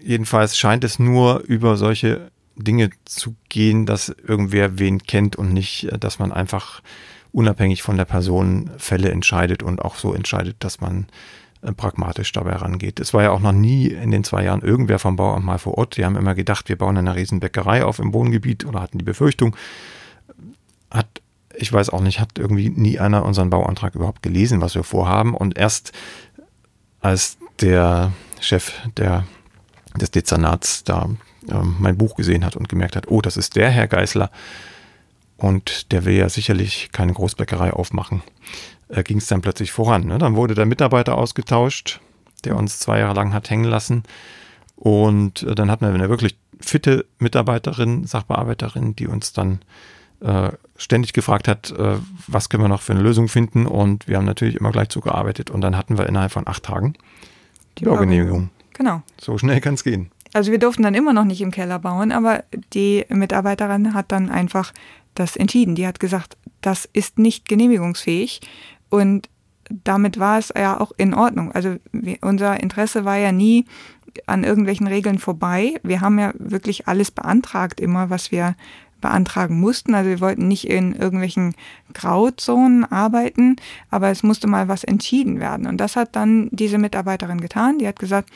Jedenfalls scheint es nur über solche Dinge zu gehen, dass irgendwer wen kennt und nicht, dass man einfach unabhängig von der Person Fälle entscheidet und auch so entscheidet, dass man äh, pragmatisch dabei rangeht. Es war ja auch noch nie in den zwei Jahren irgendwer vom Bauamt mal vor Ort. Die haben immer gedacht, wir bauen eine riesen Bäckerei auf im Wohngebiet oder hatten die Befürchtung. Hat, ich weiß auch nicht, hat irgendwie nie einer unseren Bauantrag überhaupt gelesen, was wir vorhaben. Und erst als der Chef der, des Dezernats da äh, mein Buch gesehen hat und gemerkt hat, oh, das ist der Herr Geißler und der will ja sicherlich keine Großbäckerei aufmachen, äh, ging es dann plötzlich voran. Ne? Dann wurde der Mitarbeiter ausgetauscht, der uns zwei Jahre lang hat hängen lassen und äh, dann hatten wir eine wirklich fitte Mitarbeiterin, Sachbearbeiterin, die uns dann äh, ständig gefragt hat, äh, was können wir noch für eine Lösung finden. Und wir haben natürlich immer gleich zugearbeitet. Und dann hatten wir innerhalb von acht Tagen die Baugenehmigung. Genau. So schnell kann es gehen. Also wir durften dann immer noch nicht im Keller bauen, aber die Mitarbeiterin hat dann einfach das entschieden. Die hat gesagt, das ist nicht genehmigungsfähig. Und damit war es ja auch in Ordnung. Also wir, unser Interesse war ja nie an irgendwelchen Regeln vorbei. Wir haben ja wirklich alles beantragt immer, was wir beantragen mussten. Also wir wollten nicht in irgendwelchen Grauzonen arbeiten, aber es musste mal was entschieden werden. Und das hat dann diese Mitarbeiterin getan. Die hat gesagt,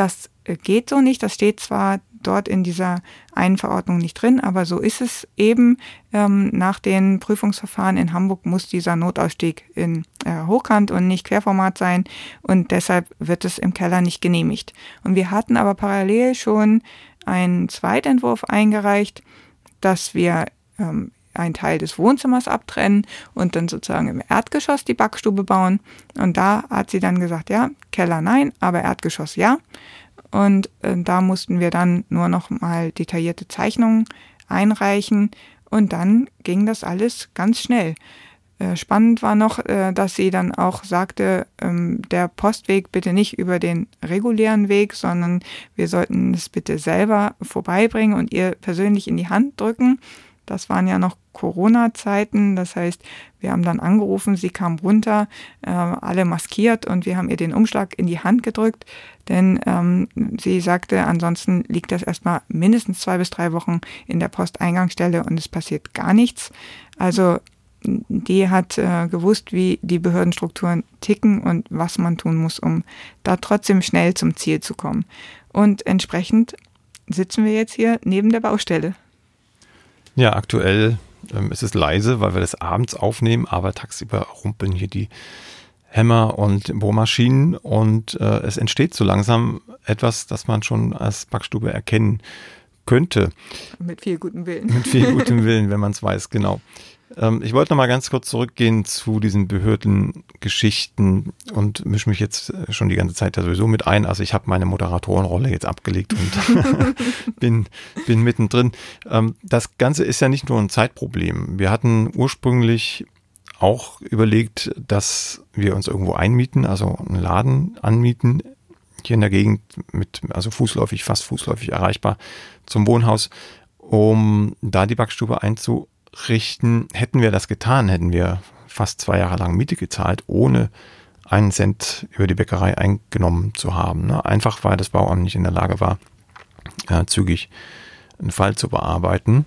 das geht so nicht. Das steht zwar dort in dieser einen Verordnung nicht drin, aber so ist es eben. Ähm, nach den Prüfungsverfahren in Hamburg muss dieser Notausstieg in äh, Hochkant und nicht Querformat sein und deshalb wird es im Keller nicht genehmigt. Und wir hatten aber parallel schon einen Zweitentwurf eingereicht, dass wir ähm, einen Teil des Wohnzimmers abtrennen und dann sozusagen im Erdgeschoss die Backstube bauen. Und da hat sie dann gesagt, ja, Keller nein, aber Erdgeschoss ja. Und äh, da mussten wir dann nur noch mal detaillierte Zeichnungen einreichen und dann ging das alles ganz schnell. Äh, spannend war noch, äh, dass sie dann auch sagte, ähm, der Postweg bitte nicht über den regulären Weg, sondern wir sollten es bitte selber vorbeibringen und ihr persönlich in die Hand drücken. Das waren ja noch Corona-Zeiten. Das heißt, wir haben dann angerufen, sie kam runter, äh, alle maskiert und wir haben ihr den Umschlag in die Hand gedrückt, denn ähm, sie sagte, ansonsten liegt das erstmal mindestens zwei bis drei Wochen in der Posteingangsstelle und es passiert gar nichts. Also die hat äh, gewusst, wie die Behördenstrukturen ticken und was man tun muss, um da trotzdem schnell zum Ziel zu kommen. Und entsprechend sitzen wir jetzt hier neben der Baustelle. Ja, aktuell ähm, ist es leise, weil wir das abends aufnehmen, aber tagsüber rumpeln hier die Hämmer und Bohrmaschinen und äh, es entsteht so langsam etwas, das man schon als Backstube erkennen könnte. Mit viel gutem Willen. Mit viel gutem Willen, wenn man es weiß, genau. Ähm, ich wollte noch mal ganz kurz zurückgehen zu diesen Behördengeschichten und mische mich jetzt äh, schon die ganze Zeit da sowieso mit ein. Also ich habe meine Moderatorenrolle jetzt abgelegt und bin, bin mittendrin. Ähm, das Ganze ist ja nicht nur ein Zeitproblem. Wir hatten ursprünglich auch überlegt, dass wir uns irgendwo einmieten, also einen Laden anmieten, hier in der Gegend mit, also fußläufig, fast fußläufig erreichbar zum Wohnhaus, um da die Backstube einzurichten. Hätten wir das getan, hätten wir fast zwei Jahre lang Miete gezahlt, ohne einen Cent über die Bäckerei eingenommen zu haben. Ne? Einfach weil das Bauamt nicht in der Lage war, äh, zügig einen Fall zu bearbeiten.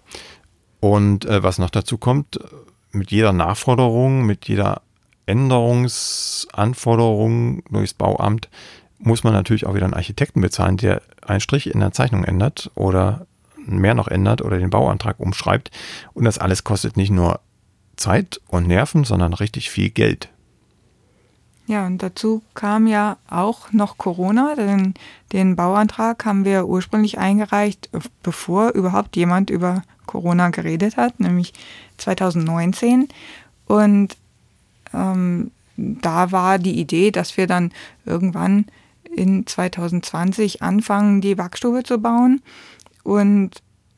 Und äh, was noch dazu kommt, mit jeder Nachforderung, mit jeder Änderungsanforderung durchs Bauamt muss man natürlich auch wieder einen Architekten bezahlen, der einen Strich in der Zeichnung ändert oder mehr noch ändert oder den Bauantrag umschreibt. Und das alles kostet nicht nur Zeit und Nerven, sondern richtig viel Geld. Ja, und dazu kam ja auch noch Corona, denn den Bauantrag haben wir ursprünglich eingereicht, bevor überhaupt jemand über Corona geredet hat, nämlich 2019. Und ähm, da war die Idee, dass wir dann irgendwann in 2020 anfangen, die Backstube zu bauen. Und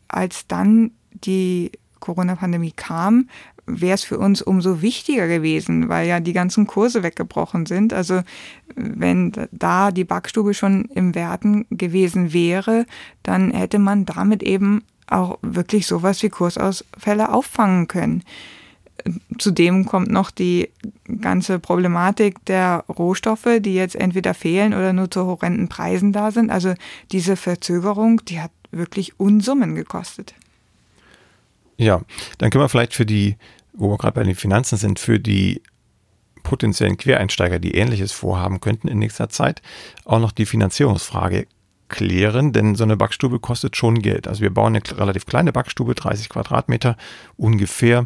als dann die Corona-Pandemie kam, wäre es für uns umso wichtiger gewesen, weil ja die ganzen Kurse weggebrochen sind. Also wenn da die Backstube schon im Werden gewesen wäre, dann hätte man damit eben auch wirklich sowas wie Kursausfälle auffangen können. Zudem kommt noch die ganze Problematik der Rohstoffe, die jetzt entweder fehlen oder nur zu horrenden Preisen da sind. Also diese Verzögerung, die hat wirklich Unsummen gekostet. Ja, dann können wir vielleicht für die, wo wir gerade bei den Finanzen sind, für die potenziellen Quereinsteiger, die ähnliches vorhaben könnten in nächster Zeit, auch noch die Finanzierungsfrage klären, denn so eine Backstube kostet schon Geld. Also wir bauen eine relativ kleine Backstube, 30 Quadratmeter ungefähr.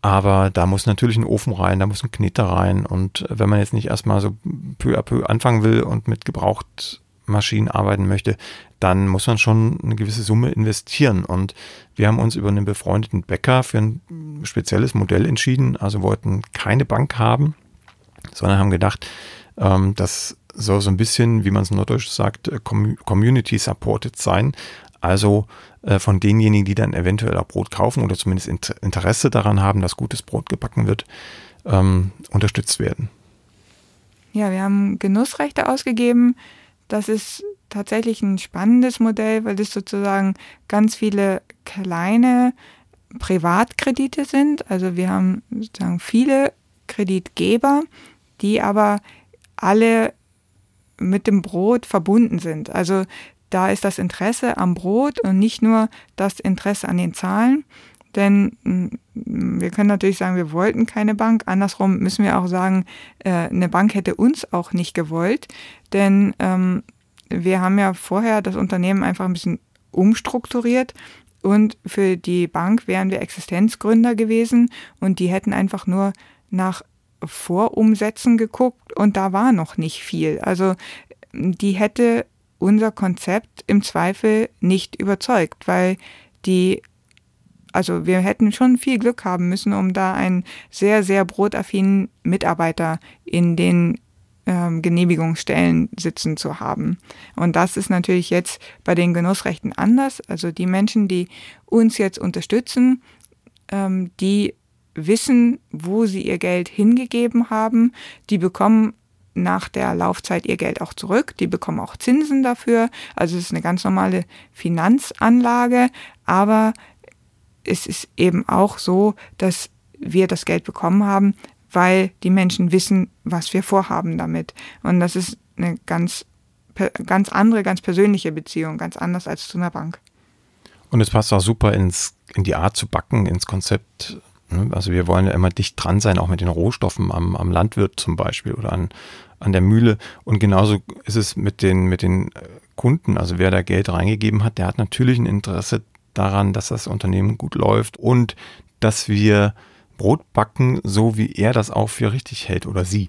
Aber da muss natürlich ein Ofen rein, da muss ein Kneter rein. Und wenn man jetzt nicht erstmal so peu à peu anfangen will und mit Gebrauchtmaschinen arbeiten möchte, dann muss man schon eine gewisse Summe investieren. Und wir haben uns über einen befreundeten Bäcker für ein spezielles Modell entschieden. Also wollten keine Bank haben, sondern haben gedacht, ähm, das soll so ein bisschen, wie man es Norddeutsch sagt, äh, community supported sein. Also äh, von denjenigen, die dann eventuell auch Brot kaufen oder zumindest Interesse daran haben, dass gutes Brot gebacken wird, ähm, unterstützt werden. Ja, wir haben Genussrechte ausgegeben. Das ist tatsächlich ein spannendes Modell, weil es sozusagen ganz viele kleine Privatkredite sind. Also wir haben sozusagen viele Kreditgeber, die aber alle mit dem Brot verbunden sind. Also da ist das Interesse am Brot und nicht nur das Interesse an den Zahlen. Denn mm, wir können natürlich sagen, wir wollten keine Bank. Andersrum müssen wir auch sagen, äh, eine Bank hätte uns auch nicht gewollt. Denn ähm, wir haben ja vorher das Unternehmen einfach ein bisschen umstrukturiert und für die Bank wären wir Existenzgründer gewesen und die hätten einfach nur nach Vorumsätzen geguckt und da war noch nicht viel. Also die hätte unser Konzept im Zweifel nicht überzeugt, weil die, also wir hätten schon viel Glück haben müssen, um da einen sehr, sehr brotaffinen Mitarbeiter in den ähm, Genehmigungsstellen sitzen zu haben. Und das ist natürlich jetzt bei den Genussrechten anders. Also die Menschen, die uns jetzt unterstützen, ähm, die wissen, wo sie ihr Geld hingegeben haben. Die bekommen nach der Laufzeit ihr Geld auch zurück. Die bekommen auch Zinsen dafür. Also es ist eine ganz normale Finanzanlage. Aber es ist eben auch so, dass wir das Geld bekommen haben, weil die Menschen wissen, was wir vorhaben damit. Und das ist eine ganz, ganz andere, ganz persönliche Beziehung, ganz anders als zu einer Bank. Und es passt auch super ins, in die Art zu backen, ins Konzept Ne? Also wir wollen ja immer dicht dran sein, auch mit den Rohstoffen am, am Landwirt zum Beispiel oder an, an der Mühle. Und genauso ist es mit den, mit den Kunden. Also wer da Geld reingegeben hat, der hat natürlich ein Interesse daran, dass das Unternehmen gut läuft und dass wir Brot backen, so wie er das auch für richtig hält oder sie.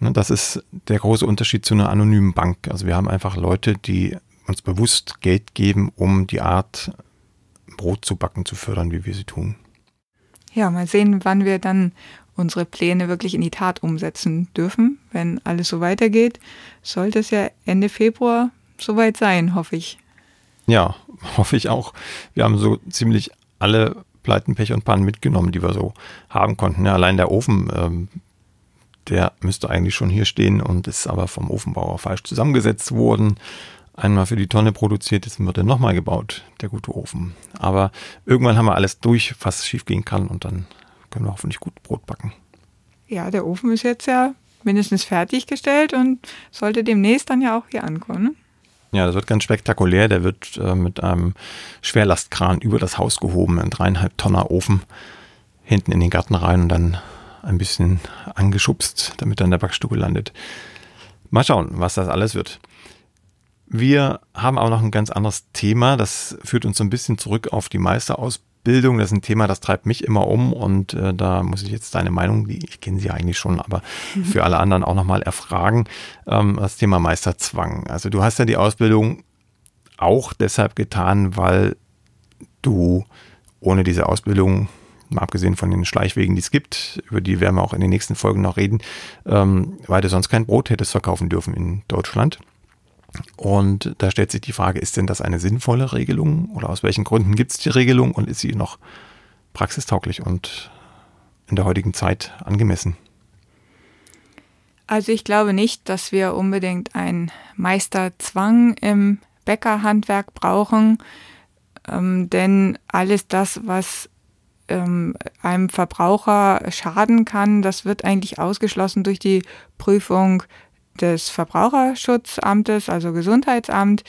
Ne, das ist der große Unterschied zu einer anonymen Bank. Also wir haben einfach Leute, die uns bewusst Geld geben, um die Art Brot zu backen zu fördern, wie wir sie tun ja, mal sehen, wann wir dann unsere Pläne wirklich in die Tat umsetzen dürfen. Wenn alles so weitergeht, sollte es ja Ende Februar soweit sein, hoffe ich. Ja, hoffe ich auch. Wir haben so ziemlich alle Pleiten, Pech und Pannen mitgenommen, die wir so haben konnten. Ja, allein der Ofen, ähm, der müsste eigentlich schon hier stehen und ist aber vom Ofenbauer falsch zusammengesetzt worden. Einmal für die Tonne produziert, jetzt wird er nochmal gebaut, der gute Ofen. Aber irgendwann haben wir alles durch, was schief gehen kann und dann können wir hoffentlich gut Brot backen. Ja, der Ofen ist jetzt ja mindestens fertiggestellt und sollte demnächst dann ja auch hier ankommen. Ja, das wird ganz spektakulär. Der wird äh, mit einem Schwerlastkran über das Haus gehoben, ein dreieinhalb Tonner Ofen hinten in den Garten rein und dann ein bisschen angeschubst, damit in der Backstube landet. Mal schauen, was das alles wird. Wir haben aber noch ein ganz anderes Thema. Das führt uns so ein bisschen zurück auf die Meisterausbildung Bildung, das ist ein Thema, das treibt mich immer um und äh, da muss ich jetzt deine Meinung, die ich kenne sie eigentlich schon, aber für alle anderen auch nochmal erfragen. Ähm, das Thema Meisterzwang. Also du hast ja die Ausbildung auch deshalb getan, weil du ohne diese Ausbildung, mal abgesehen von den Schleichwegen, die es gibt, über die werden wir auch in den nächsten Folgen noch reden, ähm, weil du sonst kein Brot hättest verkaufen dürfen in Deutschland. Und da stellt sich die Frage, ist denn das eine sinnvolle Regelung oder aus welchen Gründen gibt es die Regelung und ist sie noch praxistauglich und in der heutigen Zeit angemessen? Also ich glaube nicht, dass wir unbedingt einen Meisterzwang im Bäckerhandwerk brauchen, ähm, denn alles das, was ähm, einem Verbraucher schaden kann, das wird eigentlich ausgeschlossen durch die Prüfung des Verbraucherschutzamtes, also Gesundheitsamt.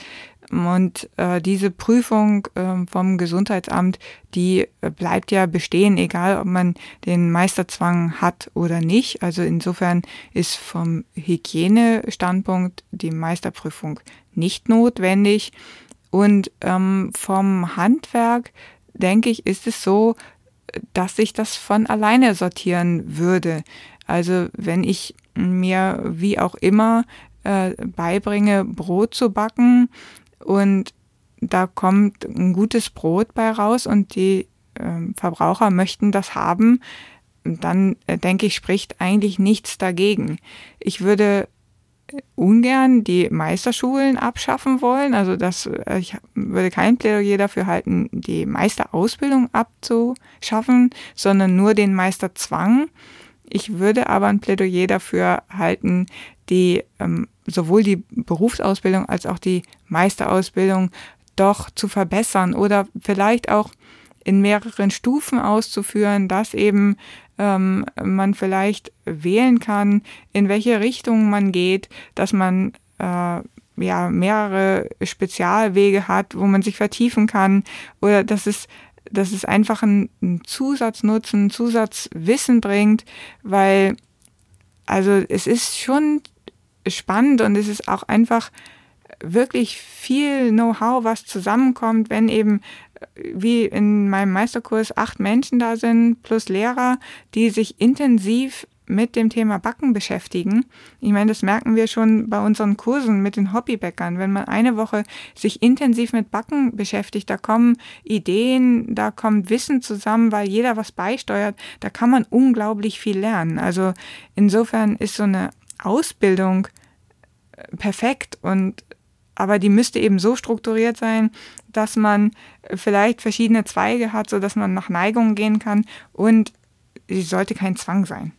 Und äh, diese Prüfung äh, vom Gesundheitsamt, die äh, bleibt ja bestehen, egal ob man den Meisterzwang hat oder nicht. Also insofern ist vom Hygienestandpunkt die Meisterprüfung nicht notwendig. Und ähm, vom Handwerk, denke ich, ist es so, dass sich das von alleine sortieren würde. Also wenn ich mir wie auch immer äh, beibringe, Brot zu backen und da kommt ein gutes Brot bei raus und die äh, Verbraucher möchten das haben, dann äh, denke ich, spricht eigentlich nichts dagegen. Ich würde ungern die Meisterschulen abschaffen wollen. Also das, äh, ich würde kein Plädoyer dafür halten, die Meisterausbildung abzuschaffen, sondern nur den Meisterzwang. Ich würde aber ein Plädoyer dafür halten, die ähm, sowohl die Berufsausbildung als auch die Meisterausbildung doch zu verbessern oder vielleicht auch in mehreren Stufen auszuführen, dass eben ähm, man vielleicht wählen kann, in welche Richtung man geht, dass man äh, ja mehrere Spezialwege hat, wo man sich vertiefen kann oder dass es dass es einfach einen, Zusatznutzen, Zusatzwissen bringt, weil also es ist schon spannend und es ist auch einfach wirklich viel Know-how, was zusammenkommt, wenn eben wie in meinem Meisterkurs acht Menschen da sind plus Lehrer, die sich intensiv mit dem Thema Backen beschäftigen. Ich meine, das merken wir schon bei unseren Kursen mit den Hobbybäckern. Wenn man eine Woche sich intensiv mit Backen beschäftigt, da kommen Ideen, da kommt Wissen zusammen, weil jeder was beisteuert. Da kann man unglaublich viel lernen. Also insofern ist so eine Ausbildung äh, perfekt und aber die müsste eben so strukturiert sein, dass man vielleicht verschiedene Zweige hat, so dass man nach Neigungen gehen kann und sie sollte kein Zwang sein.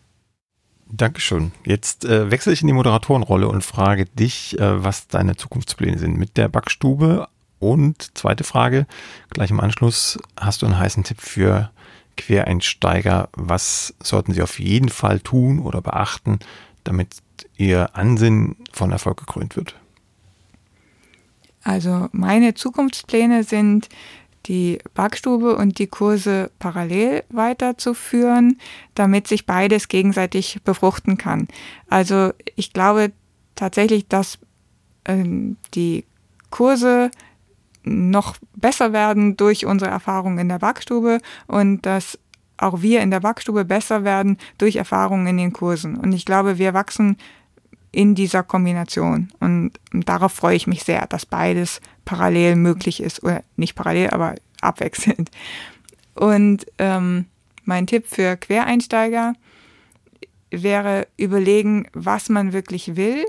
Dankeschön. Jetzt äh, wechsle ich in die Moderatorenrolle und frage dich, äh, was deine Zukunftspläne sind mit der Backstube. Und zweite Frage, gleich im Anschluss, hast du einen heißen Tipp für Quereinsteiger? Was sollten sie auf jeden Fall tun oder beachten, damit ihr Ansinnen von Erfolg gekrönt wird? Also meine Zukunftspläne sind, die Backstube und die Kurse parallel weiterzuführen, damit sich beides gegenseitig befruchten kann. Also ich glaube tatsächlich, dass äh, die Kurse noch besser werden durch unsere Erfahrungen in der Backstube und dass auch wir in der Backstube besser werden durch Erfahrungen in den Kursen. Und ich glaube, wir wachsen in dieser Kombination. Und darauf freue ich mich sehr, dass beides parallel möglich ist. Oder nicht parallel, aber abwechselnd. Und ähm, mein Tipp für Quereinsteiger wäre überlegen, was man wirklich will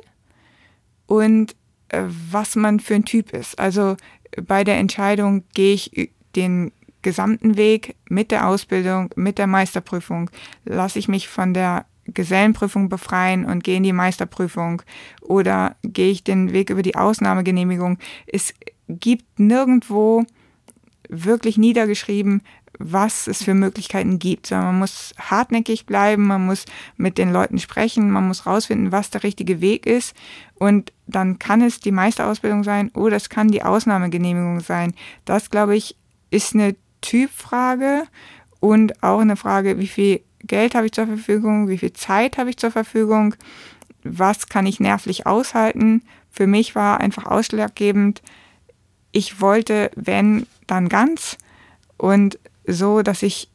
und äh, was man für ein Typ ist. Also bei der Entscheidung, gehe ich den gesamten Weg mit der Ausbildung, mit der Meisterprüfung? Lasse ich mich von der Gesellenprüfung befreien und gehe in die Meisterprüfung? Oder gehe ich den Weg über die Ausnahmegenehmigung? Es gibt nirgendwo wirklich niedergeschrieben, was es für Möglichkeiten gibt. Man muss hartnäckig bleiben, man muss mit den Leuten sprechen, man muss rausfinden, was der richtige Weg ist. Und dann kann es die Meisterausbildung sein oder es kann die Ausnahmegenehmigung sein. Das, glaube ich, ist eine Typfrage und auch eine Frage, wie viel Geld habe ich zur Verfügung, wie viel Zeit habe ich zur Verfügung, was kann ich nervlich aushalten. Für mich war einfach ausschlaggebend, ich wollte, wenn, dann ganz und so, dass ich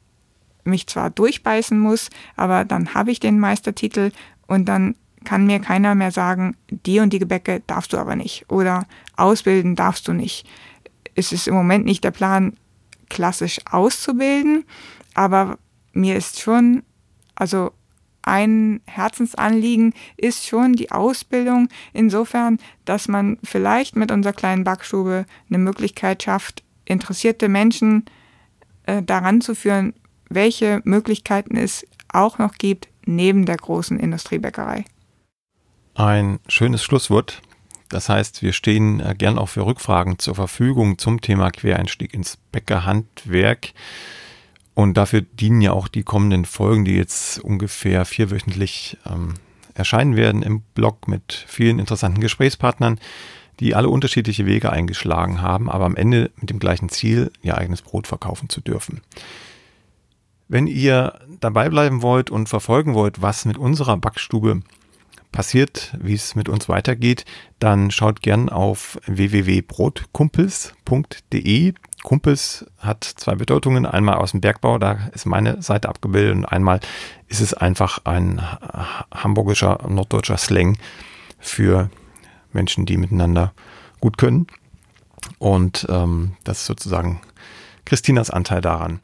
mich zwar durchbeißen muss, aber dann habe ich den Meistertitel und dann kann mir keiner mehr sagen, die und die Gebäcke darfst du aber nicht oder ausbilden darfst du nicht. Es ist im Moment nicht der Plan, klassisch auszubilden, aber mir ist schon, also ein Herzensanliegen ist schon die Ausbildung insofern, dass man vielleicht mit unserer kleinen Backstube eine Möglichkeit schafft, interessierte Menschen äh, daran zu führen, welche Möglichkeiten es auch noch gibt neben der großen Industriebäckerei. Ein schönes Schlusswort. Das heißt, wir stehen äh, gern auch für Rückfragen zur Verfügung zum Thema Quereinstieg ins Bäckerhandwerk. Und dafür dienen ja auch die kommenden Folgen, die jetzt ungefähr vierwöchentlich ähm, erscheinen werden im Blog mit vielen interessanten Gesprächspartnern, die alle unterschiedliche Wege eingeschlagen haben, aber am Ende mit dem gleichen Ziel, ihr eigenes Brot verkaufen zu dürfen. Wenn ihr dabei bleiben wollt und verfolgen wollt, was mit unserer Backstube passiert, wie es mit uns weitergeht, dann schaut gern auf www.brotkumpels.de. Kumpels hat zwei Bedeutungen. Einmal aus dem Bergbau, da ist meine Seite abgebildet und einmal ist es einfach ein hamburgischer, norddeutscher Slang für Menschen, die miteinander gut können. Und ähm, das ist sozusagen Christinas Anteil daran.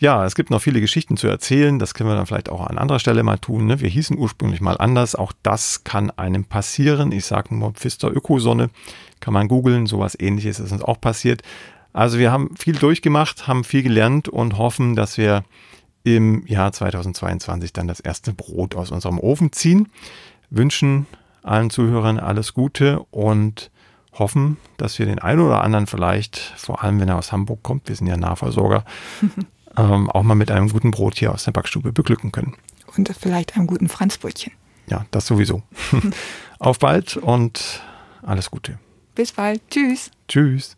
Ja, es gibt noch viele Geschichten zu erzählen. Das können wir dann vielleicht auch an anderer Stelle mal tun. Ne? Wir hießen ursprünglich mal anders. Auch das kann einem passieren. Ich sage nur Pfister Ökosonne. Kann man googeln. Sowas ähnliches ist uns auch passiert. Also wir haben viel durchgemacht, haben viel gelernt und hoffen, dass wir im Jahr 2022 dann das erste Brot aus unserem Ofen ziehen. Wünschen allen Zuhörern alles Gute und hoffen, dass wir den einen oder anderen vielleicht, vor allem wenn er aus Hamburg kommt, wir sind ja Nahversorger, ähm, auch mal mit einem guten Brot hier aus der Backstube beglücken können. Und vielleicht einem guten Franzbrötchen. Ja, das sowieso. Auf bald und alles Gute. Bis bald. Tschüss. Tschüss.